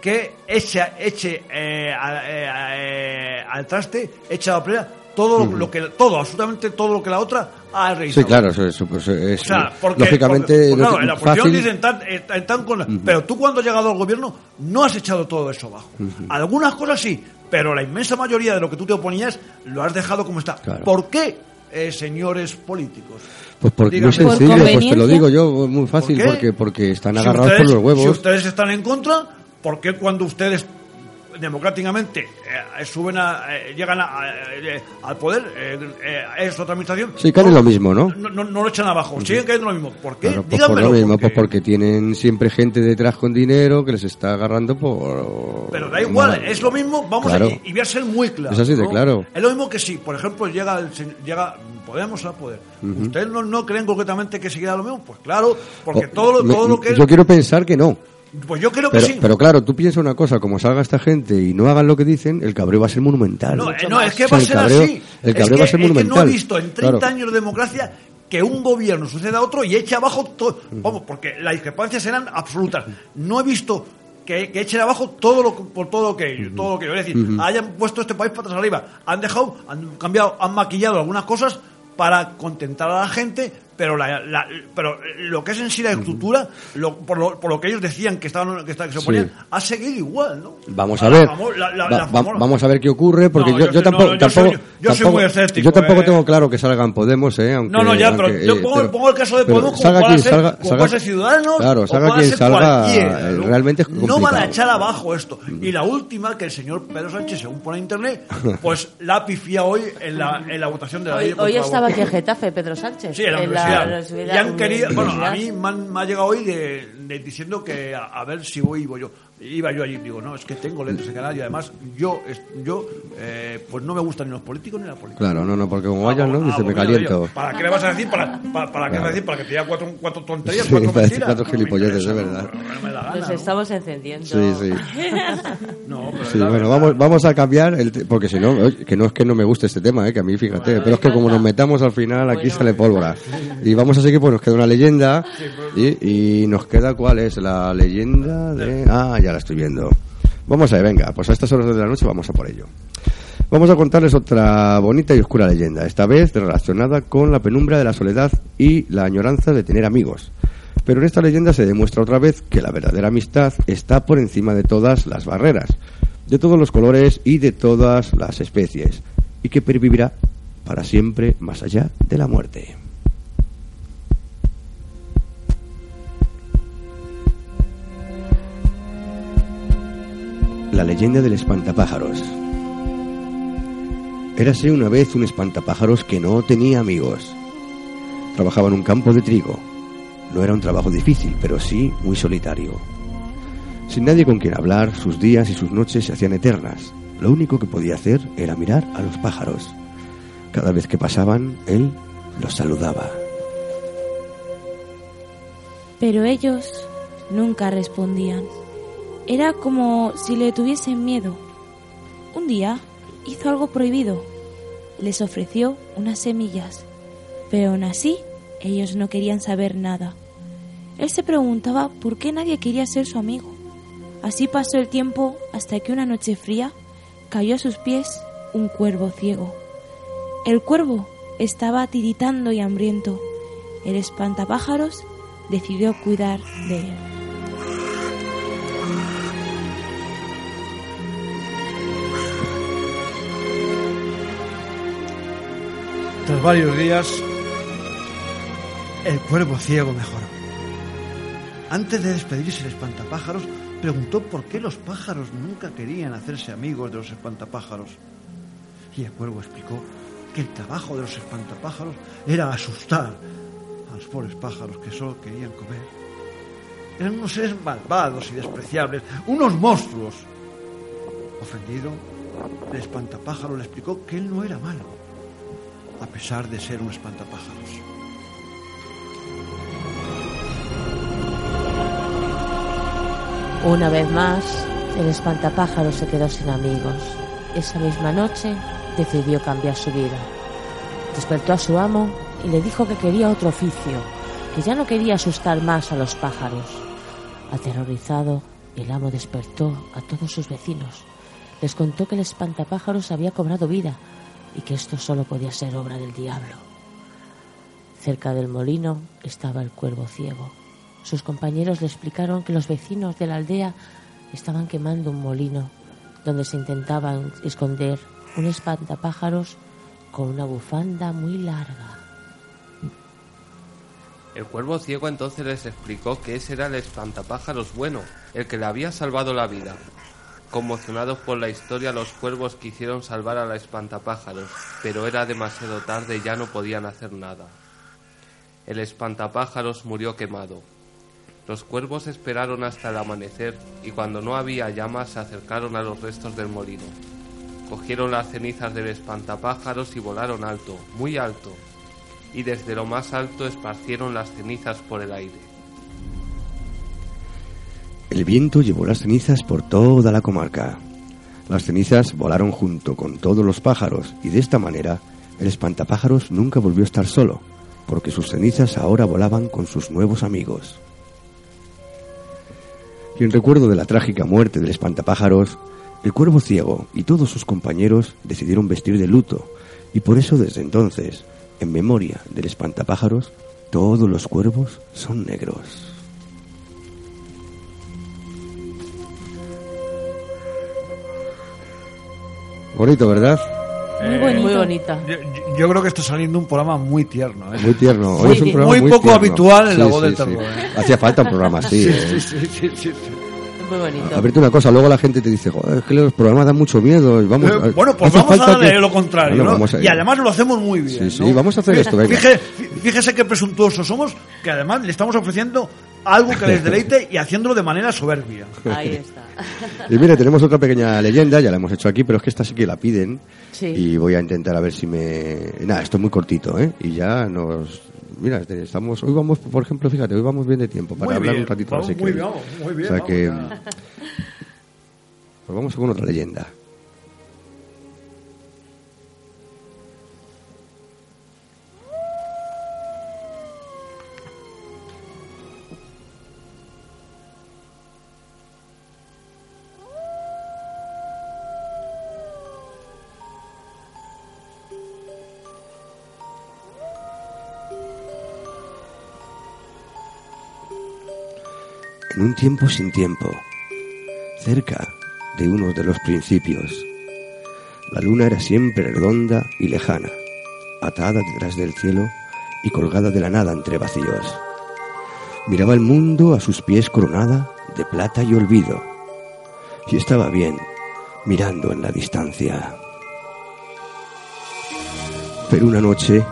que eche, eche eh, a- al traste, eche a la plena todo lo, lo que todo, absolutamente todo lo que la otra ha realizado. Sí, claro, eso, pues, es, O sea, porque, lógicamente porque, pues, claro, en la oposición dicen tan, con la- pero tú cuando has llegado al gobierno no has echado todo eso abajo. Algunas cosas sí, pero la inmensa mayoría de lo que tú te oponías lo has dejado como está. Claro. ¿Por qué, eh, señores políticos? Pues porque muy sencillo, Por pues te lo digo yo, muy fácil, porque porque están Si agarrados ustedes- por los huevos. Si ustedes están en contra, ¿por qué cuando ustedes democráticamente eh, suben a, eh, llegan a- eh, al poder, eh, eh, es otra administración? Sí, caen en lo mismo, ¿no? No, no, no lo echan abajo, siguen cayendo en lo mismo. ¿Por qué? Claro, pues por Díganmelo. lo mismo, porque- pues porque tienen siempre gente detrás con dinero que les está agarrando por... Pero da igual, es lo mismo, vamos Claro. a, y voy a ser muy claro. Es así de ¿no? claro. Es lo mismo que si, por ejemplo, llega, el, se- llega Podemos al poder. ¿Ustedes no, no creen concretamente que seguirá lo mismo? Pues claro, porque todo lo, todo lo que... Yo quiero pensar que no. Pues yo creo que Pero, sí. pero claro, tú piensas una cosa, como salga esta gente y no hagan lo que dicen, el cabreo va a ser monumental. No, eh, no, es que O sea, va a ser cabreo- así. el Es cabreo que- va a ser es que no he monumental. visto en 30 Claro. años de democracia que un gobierno suceda a otro y eche abajo todo. Vamos, porque las discrepancias eran absolutas. No he visto que, que echen abajo todo lo que- por todo lo que ellos, todo lo que ellos. Es decir, hayan puesto este país patas arriba, han dejado, han cambiado, han maquillado algunas cosas para contentar a la gente, pero la, la- pero lo que es en sí la estructura, lo- por, lo, por lo que ellos decían que estaban que, estaban- que se oponían, Sí. ha seguido igual, ¿no? Vamos a ver. la- la- Va- vamos a ver qué ocurre, porque No, yo, yo tampoco, no, yo soy- tampoco, yo soy tampoco- muy escéptico, yo tampoco eh. tengo claro que salgan Podemos, eh, aunque, No, no, ya, pero yo eh, pongo, pero- pongo el caso de Podemos como quien ser, salga, como salga- ser Ciudadanos, claro, salga quien salga, eh, ¿no? realmente es No van a echar abajo esto. Y la última, que el señor Pedro Sánchez, según pone en internet, pues la pifía hoy en la, en la votación de la ley Hoy, hoy estaba aquí en Getafe, Pedro Sánchez. Sí, en la En universidad. universidad- y han querido, bueno, a mí me, han- me ha llegado hoy de, de diciendo que a, a ver si voy iba yo. Iba yo allí, digo, no, es que tengo letras de canal y además yo, yo eh, pues no me gustan ni los políticos ni la política. Claro, no, no, porque como Ah, vayan, ¿no? ah, Dice, me pues mira, caliento. yo, ¿Para qué le vas a decir? ¿Para, para, para qué Claro. vas a decir? ¿Para que te diga cuatro, cuatro tonterías? Sí, cuatro para decir mentiras? cuatro No me gilipolleces, interesa, es verdad. no, no me da gana, Nos ¿no? estamos encendiendo. Sí, sí. No, pero Sí, bueno, vamos, vamos a cambiar, el porque si no, que no es que no me guste este tema, eh, que a mí, fíjate, pero es que como nos metamos al final, aquí sale pólvora. Y vamos a seguir, pues nos queda una leyenda, y, y nos queda, ¿cuál es? La leyenda de... Ah, ya la estoy viendo. Vamos a ver, venga, pues a estas horas de la noche vamos a por ello. Vamos a contarles otra bonita y oscura leyenda, esta vez relacionada con la penumbra de la soledad y la añoranza de tener amigos. Pero en esta leyenda se demuestra otra vez que la verdadera amistad está por encima de todas las barreras, de todos los colores y de todas las especies, y que pervivirá para siempre más allá de la muerte. La leyenda del espantapájaros. Érase una vez un espantapájaros que no tenía amigos. Trabajaba en un campo de trigo. No era un trabajo difícil, pero sí muy solitario. Sin nadie con quien hablar, sus días y sus noches se hacían eternas. Lo único que podía hacer era mirar a los pájaros. Cada vez que pasaban, él los saludaba. Pero ellos nunca respondían. Era como si le tuviesen miedo. Un día hizo algo prohibido. Les ofreció unas semillas, pero aún así ellos no querían saber nada. Él se preguntaba por qué nadie quería ser su amigo. Así pasó el tiempo hasta que una noche fría cayó a sus pies un cuervo ciego. El cuervo estaba tiritando y hambriento. El espantapájaros decidió cuidar de él. Tras varios días, el cuervo ciego mejoró. Antes de despedirse el espantapájaros, preguntó por qué los pájaros nunca querían hacerse amigos de los espantapájaros. Y el cuervo explicó que el trabajo de los espantapájaros era asustar a los pobres pájaros que solo querían comer. Eran unos seres malvados y despreciables, unos monstruos. Ofendido, el espantapájaro le explicó que él no era malo, a pesar de ser un espantapájaros. Una vez más, el espantapájaro se quedó sin amigos. Esa misma noche decidió cambiar su vida. Despertó a su amo y le dijo que quería otro oficio, que ya no quería asustar más a los pájaros. Aterrorizado, el amo despertó a todos sus vecinos. Les contó que el espantapájaros había cobrado vida y que esto solo podía ser obra del diablo. Cerca del molino estaba el cuervo ciego. Sus compañeros le explicaron que los vecinos de la aldea estaban quemando un molino donde se intentaban esconder un espantapájaros con una bufanda muy larga. El cuervo ciego entonces les explicó que ese era el espantapájaros bueno, el que le había salvado la vida. Conmocionados por la historia, los cuervos quisieron salvar a la espantapájaros, pero era demasiado tarde y ya no podían hacer nada. El espantapájaros murió quemado. Los cuervos esperaron hasta el amanecer y cuando no había llamas se acercaron a los restos del molino. Cogieron las cenizas del espantapájaros y volaron alto, muy alto, y desde lo más alto esparcieron las cenizas por el aire. El viento llevó las cenizas por toda la comarca. Las cenizas volaron junto con todos los pájaros y de esta manera el espantapájaros nunca volvió a estar solo, porque sus cenizas ahora volaban con sus nuevos amigos. Y en recuerdo de la trágica muerte del espantapájaros, el cuervo ciego y todos sus compañeros decidieron vestir de luto, y por eso desde entonces, en memoria del espantapájaros, todos los cuervos son negros. Bonito, ¿verdad? Muy bonito. Muy bonita. Yo, creo que está saliendo un programa muy tierno. ¿eh? Muy tierno. Hoy Muy es un bien. programa Muy muy poco tierno. habitual en la voz del sí. terror, ¿eh? Hacía falta un programa así. Sí, ¿eh? sí, sí, sí, sí, sí. Muy bonito. A verte una cosa, luego la gente te dice, joder, es que los programas dan mucho miedo. y Vamos, Eh, bueno, pues vamos a falta darle que- lo contrario, Bueno, ¿no? a- Y además lo hacemos muy bien. Sí, sí, ¿no? vamos a hacer esto, venga. Fíjese, fí- fíjese qué presuntuosos somos, que además le estamos ofreciendo algo que les deleite y haciéndolo de manera soberbia. Ahí está. Y mire, tenemos otra pequeña leyenda, ya la hemos hecho aquí, pero es que esta sí que la piden. Sí. Y voy a intentar a ver si me... Nada, esto es muy cortito, ¿eh? Y ya nos... Mira, este, estamos... Hoy vamos, por ejemplo, fíjate, hoy vamos bien de tiempo para Muy hablar bien, un ratito vamos muy bien, vamos, muy bien, O sea vamos, que... ya. Pues vamos con otra leyenda. En un tiempo sin tiempo, cerca de uno de los principios, la luna era siempre redonda y lejana, atada detrás del cielo y colgada de la nada entre vacíos. Miraba el mundo a sus pies coronada de plata y olvido. y estaba bien, mirando en la distancia. Pero una noche,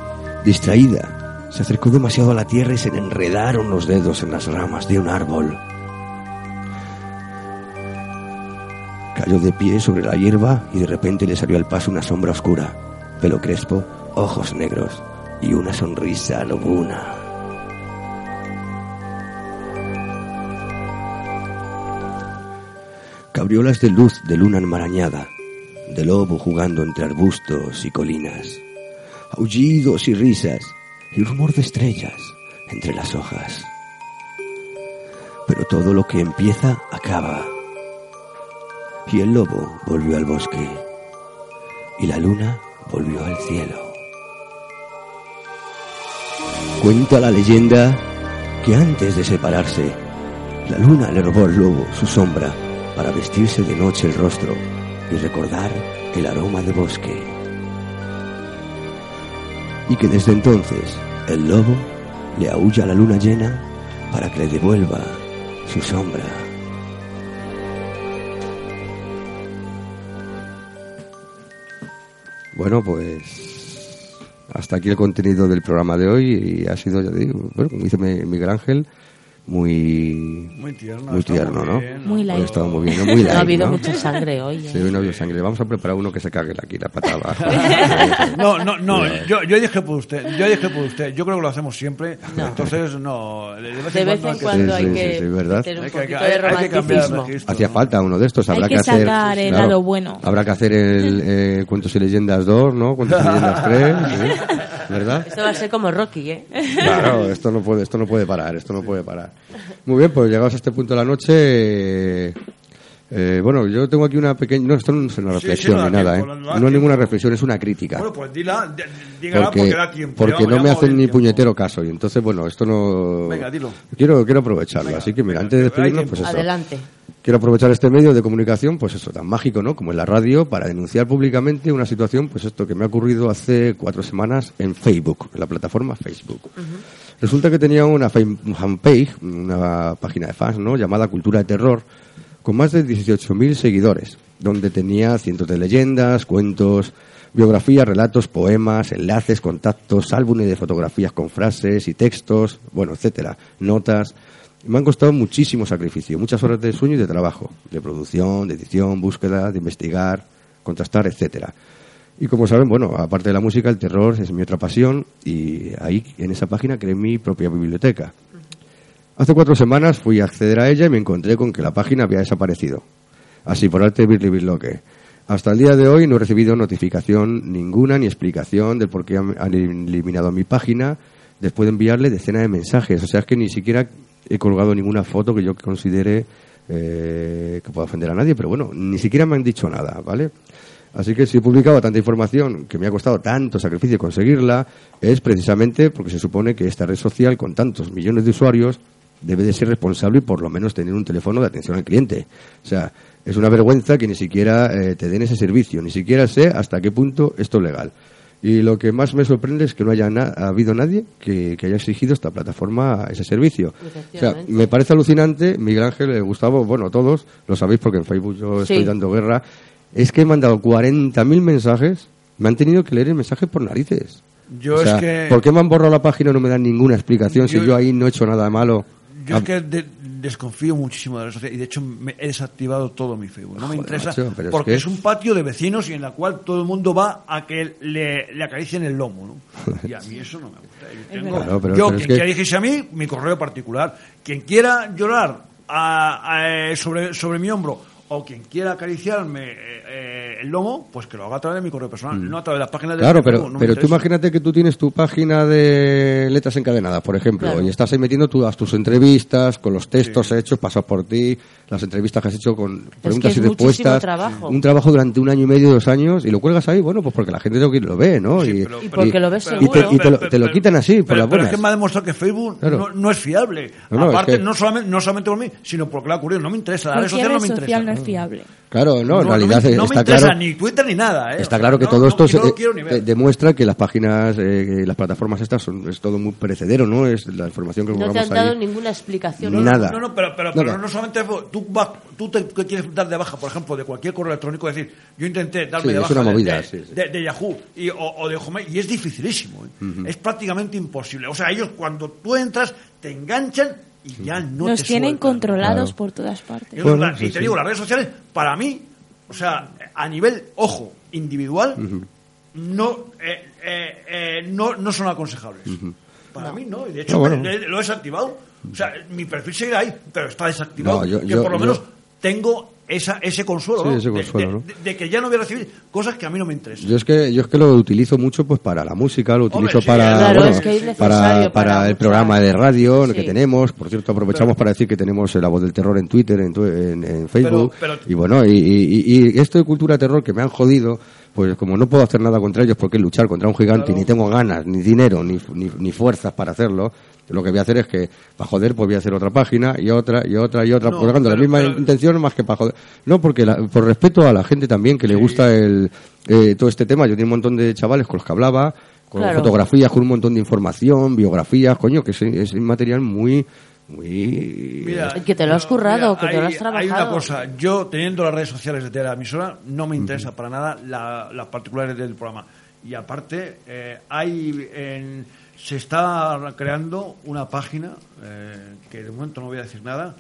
distraída, se acercó demasiado a la tierra y se le enredaron los dedos en las ramas de un árbol. Cayó de pie sobre la hierba y de repente le salió al paso una sombra oscura, pelo crespo, ojos negros y una sonrisa lobuna. Cabriolas de luz de luna enmarañada, de lobo jugando entre arbustos y colinas, aullidos y risas y rumor de estrellas entre las hojas. Pero todo lo que empieza acaba. Y el lobo volvió al bosque y la luna volvió al cielo. Cuenta la leyenda que antes de separarse, la luna le robó al lobo su sombra para vestirse de noche el rostro y recordar el aroma de bosque. Y que desde entonces el lobo le aúlla a la luna llena para que le devuelva su sombra. Bueno, pues hasta aquí el contenido del programa de hoy y ha sido, ya digo, bueno, como dice Mi- Miguel Ángel, muy Muy tierno. muy tierno, ¿no? bien, Muy Hoy light. ha estado muy bien, ¿no? Muy No ha light, habido ¿no? mucha sangre hoy. ¿eh? Sí, hoy no ha habido sangre. Vamos a preparar uno que se cague aquí la patada. No, no, no, yo, yo dije por usted, yo dije por usted, yo creo que lo hacemos siempre, entonces no, de vez De en vez cuando, en hay que- cuando Sí, hay sí, que sí, sí, ¿verdad? meter un hay que- poquito hay- de hay que romanticismo. registro. Hacía falta uno de estos. Hay Habrá que hacer, sacar el claro, lado bueno. Habrá que hacer el eh, Cuentos y Leyendas 2, ¿no? Cuentos y Leyendas 3, ¿sí? ¿Verdad? Esto va a ser como Rocky, ¿eh? Claro, esto no puede, esto no puede parar, esto no puede parar. Muy bien, pues llegados a este punto de la noche, eh, eh, bueno, yo tengo aquí una pequeña, no, esto no es una reflexión sí, ni nada, tiempo, ¿eh? no es nuna reflexión, es una crítica. Bueno, pues dila, dígala porque, porque da tiempo. porque Llevamos- no me hacen ni tiempo. puñetero caso y entonces bueno esto no Venga, dilo. quiero quiero aprovecharlo así que mira antes de despedirnos pues eso Adelante. Quiero aprovechar este medio de comunicación pues eso tan mágico no como en la radio para denunciar públicamente una situación pues esto que me ha ocurrido hace cuatro semanas en Facebook en la plataforma Facebook. Resulta que tenía una fan- fanpage una página de fans no llamada Cultura de Terror con más de 18.000 seguidores, donde tenía cientos de leyendas, cuentos, biografías, relatos, poemas, enlaces, contactos, álbumes de fotografías con frases y textos, bueno, etcétera, notas. Me han costado muchísimo sacrificio, muchas horas de sueño y de trabajo, de producción, de edición, búsqueda, de investigar, contrastar, etcétera. Y como saben, bueno, aparte de la música, el terror es mi otra pasión y ahí en esa página creé mi propia biblioteca. Hace cuatro semanas fui a acceder a ella y me encontré con que la página había desaparecido. Así por arte Birli. Hasta el día de hoy no he recibido notificación ninguna ni explicación del por qué han eliminado mi página después de enviarle decenas de mensajes. O sea, es que ni siquiera he colgado ninguna foto que yo considere eh, que pueda ofender a nadie, pero bueno, ni siquiera me han dicho nada, ¿vale? Así que si he publicado tanta información que me ha costado tanto sacrificio conseguirla, es precisamente porque se supone que esta red social con tantos millones de usuarios debe de ser responsable y por lo menos tener un teléfono de atención al cliente. O sea, es una vergüenza que ni siquiera eh, te den ese servicio, ni siquiera sé hasta qué punto esto es legal. Y lo que más me sorprende es que no haya na- ha habido nadie que, que haya exigido esta plataforma ese servicio. O sea, me parece alucinante, Miguel Ángel, eh, Gustavo, bueno, todos, lo sabéis porque en Facebook yo estoy Sí. dando guerra, es que he mandado 40.000 mensajes, me han tenido que leer el mensaje por narices. Yo O sea, es que. ¿por qué me han borrado la página y no me dan ninguna explicación si Yo- ahí no he hecho nada malo? Yo Ah, es que de- desconfío muchísimo de la sociedad y de hecho me he desactivado todo mi Facebook. No me Joder, interesa macho, pero es porque que- es un patio de vecinos y en la cual todo el mundo va a que le, le acaricien el lomo. ¿no? Y a mí eso no me gusta. Yo, tengo- Claro, pero- yo, pero es quien que- quiera dirigirse a mí, mi correo particular. Quien quiera llorar a- a- sobre, sobre mi hombro o quien quiera acariciarme eh, eh, el lomo, pues que lo haga a través de mi correo personal, no a través de las páginas de Mm. Claro, Facebook, pero, no me pero tú imagínate que tú tienes tu página de letras encadenadas, por ejemplo, Claro. y estás ahí metiendo todas tus entrevistas con los textos hechos, pasados por ti, las entrevistas que has hecho con preguntas es y respuestas. trabajo. Un trabajo durante un año y medio, dos años, y lo cuelgas ahí, bueno, pues porque la gente lo, lo ve, ¿no? Sí, y, pero- Y porque lo ves y te, y te lo, te lo quitan así, por pero, las pero buenas. es que me ha demostrado que Facebook Claro. no, no es fiable. No, no, es Aparte, que- no, solamente, no solamente por mí, sino porque le ha ocurrido. No me interesa. La red social no me interesa. Es fiable. Claro, no, en No, no realidad me- no me está interesa claro- ni Twitter ni nada, ¿eh? Está O sea, claro que no- todo no- esto se- no eh, demuestra que las páginas, eh, las plataformas estas son es todo muy perecedero, ¿no? Es la información que No te han dado ahí. ninguna explicación. No, Nada. No, no, pero, pero, Nada. pero no solamente tú, vas, tú te, quieres dar de baja, por ejemplo, de cualquier correo electrónico, es decir, yo intenté darme Sí, de es baja una de- movida, de, sí, sí. de- de Yahoo y, o, o de Hotmail y es dificilísimo, ¿eh? es prácticamente imposible. O sea, ellos cuando tú entras te enganchan y ya no Nos te tienen sueltan. controlados Claro. por todas partes. Y, Bueno, y sí, te sí. digo, las redes sociales, para mí, o sea, a nivel, ojo, individual, no, eh, eh, eh, no, no son aconsejables. Para mí no, y de hecho No, bueno. me- le- lo he desactivado. O sea, mi perfil seguirá ahí, pero está desactivado. No, yo- que yo- por lo yo- menos tengo esa, ese consuelo, Sí, ¿no? ese De- consuelo, de, ¿no? de- de que ya no voy a recibir cosas que a mí no me interesan. Yo es que yo es que lo utilizo mucho pues para la música, lo utilizo sí, para claro, bueno, es que es necesario para, para para el programa de radio Sí. que tenemos. Por cierto, aprovechamos para decir que tenemos eh, la voz del terror en Twitter, en, en- en Facebook pero- y bueno y, y- y esto de cultura terror que me han jodido. Pues como no puedo hacer nada contra ellos porque es luchar contra un gigante y ni tengo ganas, ni dinero, ni, ni, ni fuerzas para hacerlo, lo que voy a hacer es que, para joder, pues voy a hacer otra página y otra y otra y otra, No, colgando la misma pero- intención más que para joder. No, porque la- por respeto a la gente también que le gusta el, eh, todo este tema. Yo tenía un montón de chavales con los que hablaba, con Claro. fotografías, con un montón de información, biografías, coño, que es, es un material muy, muy... Mira, Que te lo has currado, que te lo has trabajado. Hay una cosa, yo teniendo las redes sociales de la emisora, no me interesa para nada la- las particulares del programa. Y aparte, eh, hay en- se está creando una página, eh, que de momento no voy a decir nada,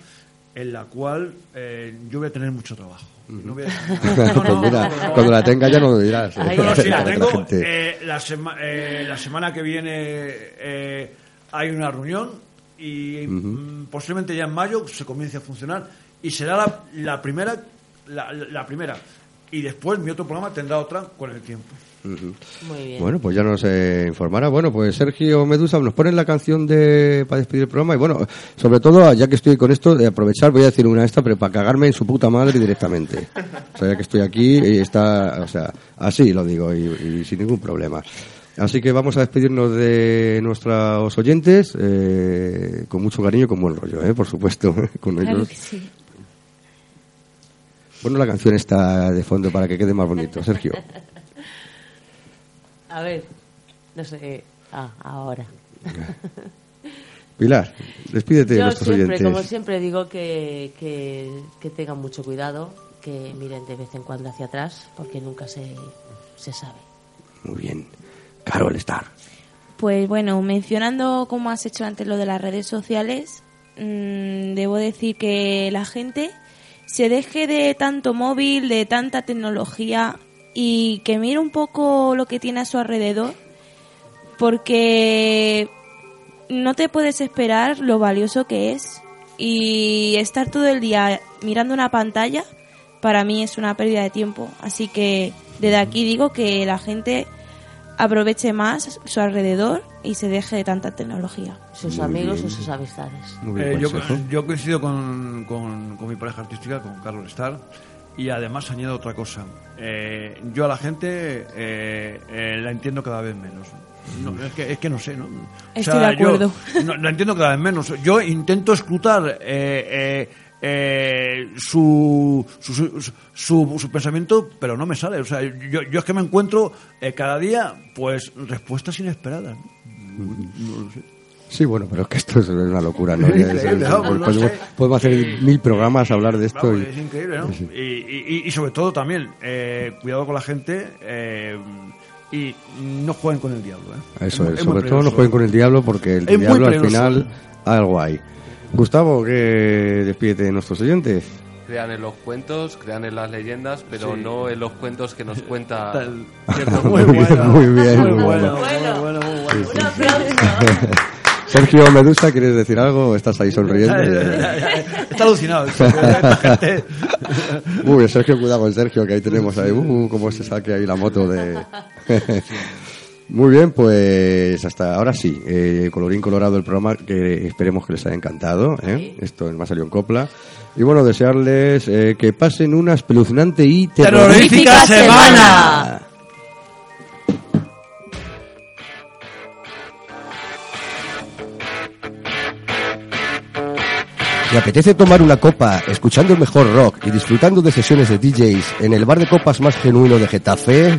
en la cual eh, yo voy a tener mucho trabajo. No voy a decir nada. No, Pues no, mira, no, no. cuando la tenga ya no lo dirás. No, no, sí, la tengo. eh, la, sema- eh, la semana que viene eh, hay una reunión y mm, posiblemente ya en mayo se comience a funcionar y será la, la primera la, la primera y después mi otro programa tendrá otra con el tiempo. Muy bien. Bueno, pues ya nos eh, informará. Bueno, pues Sergio Medusa nos pone la canción de para despedir el programa y bueno, sobre todo ya que estoy con esto de aprovechar voy a decir una esta pero para cagarme en su puta madre directamente. O sea, ya que estoy aquí y está, o sea, así lo digo y, y sin ningún problema. Así que vamos a despedirnos de nuestros oyentes eh, con mucho cariño y con buen rollo, ¿eh? por supuesto. con Claro ellos. que sí. Bueno, la canción está de fondo para que quede más bonito, Sergio. A ver, no sé. Ah, ahora. Pilar, despídete de Yo nuestros siempre, oyentes. como siempre, digo que, que, que tengan mucho cuidado, que miren de vez en cuando hacia atrás, porque nunca se, se sabe. Muy bien. Carol Star. Pues bueno, mencionando como has hecho antes lo de las redes sociales, mm, debo decir que la gente se deje de tanto móvil, de tanta tecnología y que mire un poco lo que tiene a su alrededor, porque no te puedes esperar lo valioso que es y estar todo el día mirando una pantalla para mí es una pérdida de tiempo. Así que desde aquí digo que la gente aproveche más su alrededor y se deje de tanta tecnología. Sus Muy amigos bien. o sus amistades. Muy bien Eh, yo, yo coincido con, con- con mi pareja artística, con Carlos Star, y además añado otra cosa. Eh, yo a la gente eh, eh, la entiendo cada vez menos. No, es, que, es que no sé, ¿no? O Estoy de yo acuerdo. no- la entiendo cada vez menos. Yo intento escrutar eh, eh, su, su, su, su- su pensamiento, pero no me sale. O sea, yo, yo es que me encuentro eh, cada día, pues, respuestas inesperadas. ¿no? No lo sé. Sí, bueno, pero es que esto es una locura, ¿no? Es podemos, sé. podemos hacer mil programas a hablar de esto. Y- es increíble, ¿no? Sí. Y, y- y sobre todo también, eh, cuidado con la gente eh, y no jueguen con el diablo. ¿eh? Eso es, sobre todo no jueguen con el diablo porque el diablo al final algo hay. Gustavo, que despídete de nuestros oyentes. Crean en los cuentos, crean en las leyendas, pero Sí. no en los cuentos que nos cuenta Tal- Muy bien, muy bien, muy Muy bueno. bueno, Bueno. muy bueno, muy bueno. Un aplauso. Sergio Medusa, ¿quieres decir algo? ¿O ¿Estás ahí sonriendo? Está alucinado. Bien, Sergio, cuidado con Sergio, que ahí tenemos ahí, uh, cómo se saque ahí la moto de... Muy bien, pues hasta ahora sí, eh, colorín colorado el programa, que esperemos que les haya encantado, ¿eh? esto es más salió en copla. Y bueno, desearles eh, que pasen una espeluznante y Terrorífica semana. ¿Te apetece tomar una copa escuchando el mejor rock y disfrutando de sesiones de DJs en el bar de copas más genuino de Getafe?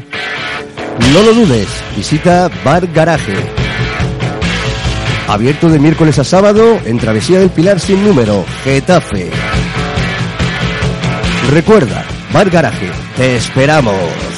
No lo dudes, visita Bar Garaje. Abierto de miércoles a sábado en Travesía del Pilar sin número, Getafe. Recuerda, Bar Garaje, te esperamos.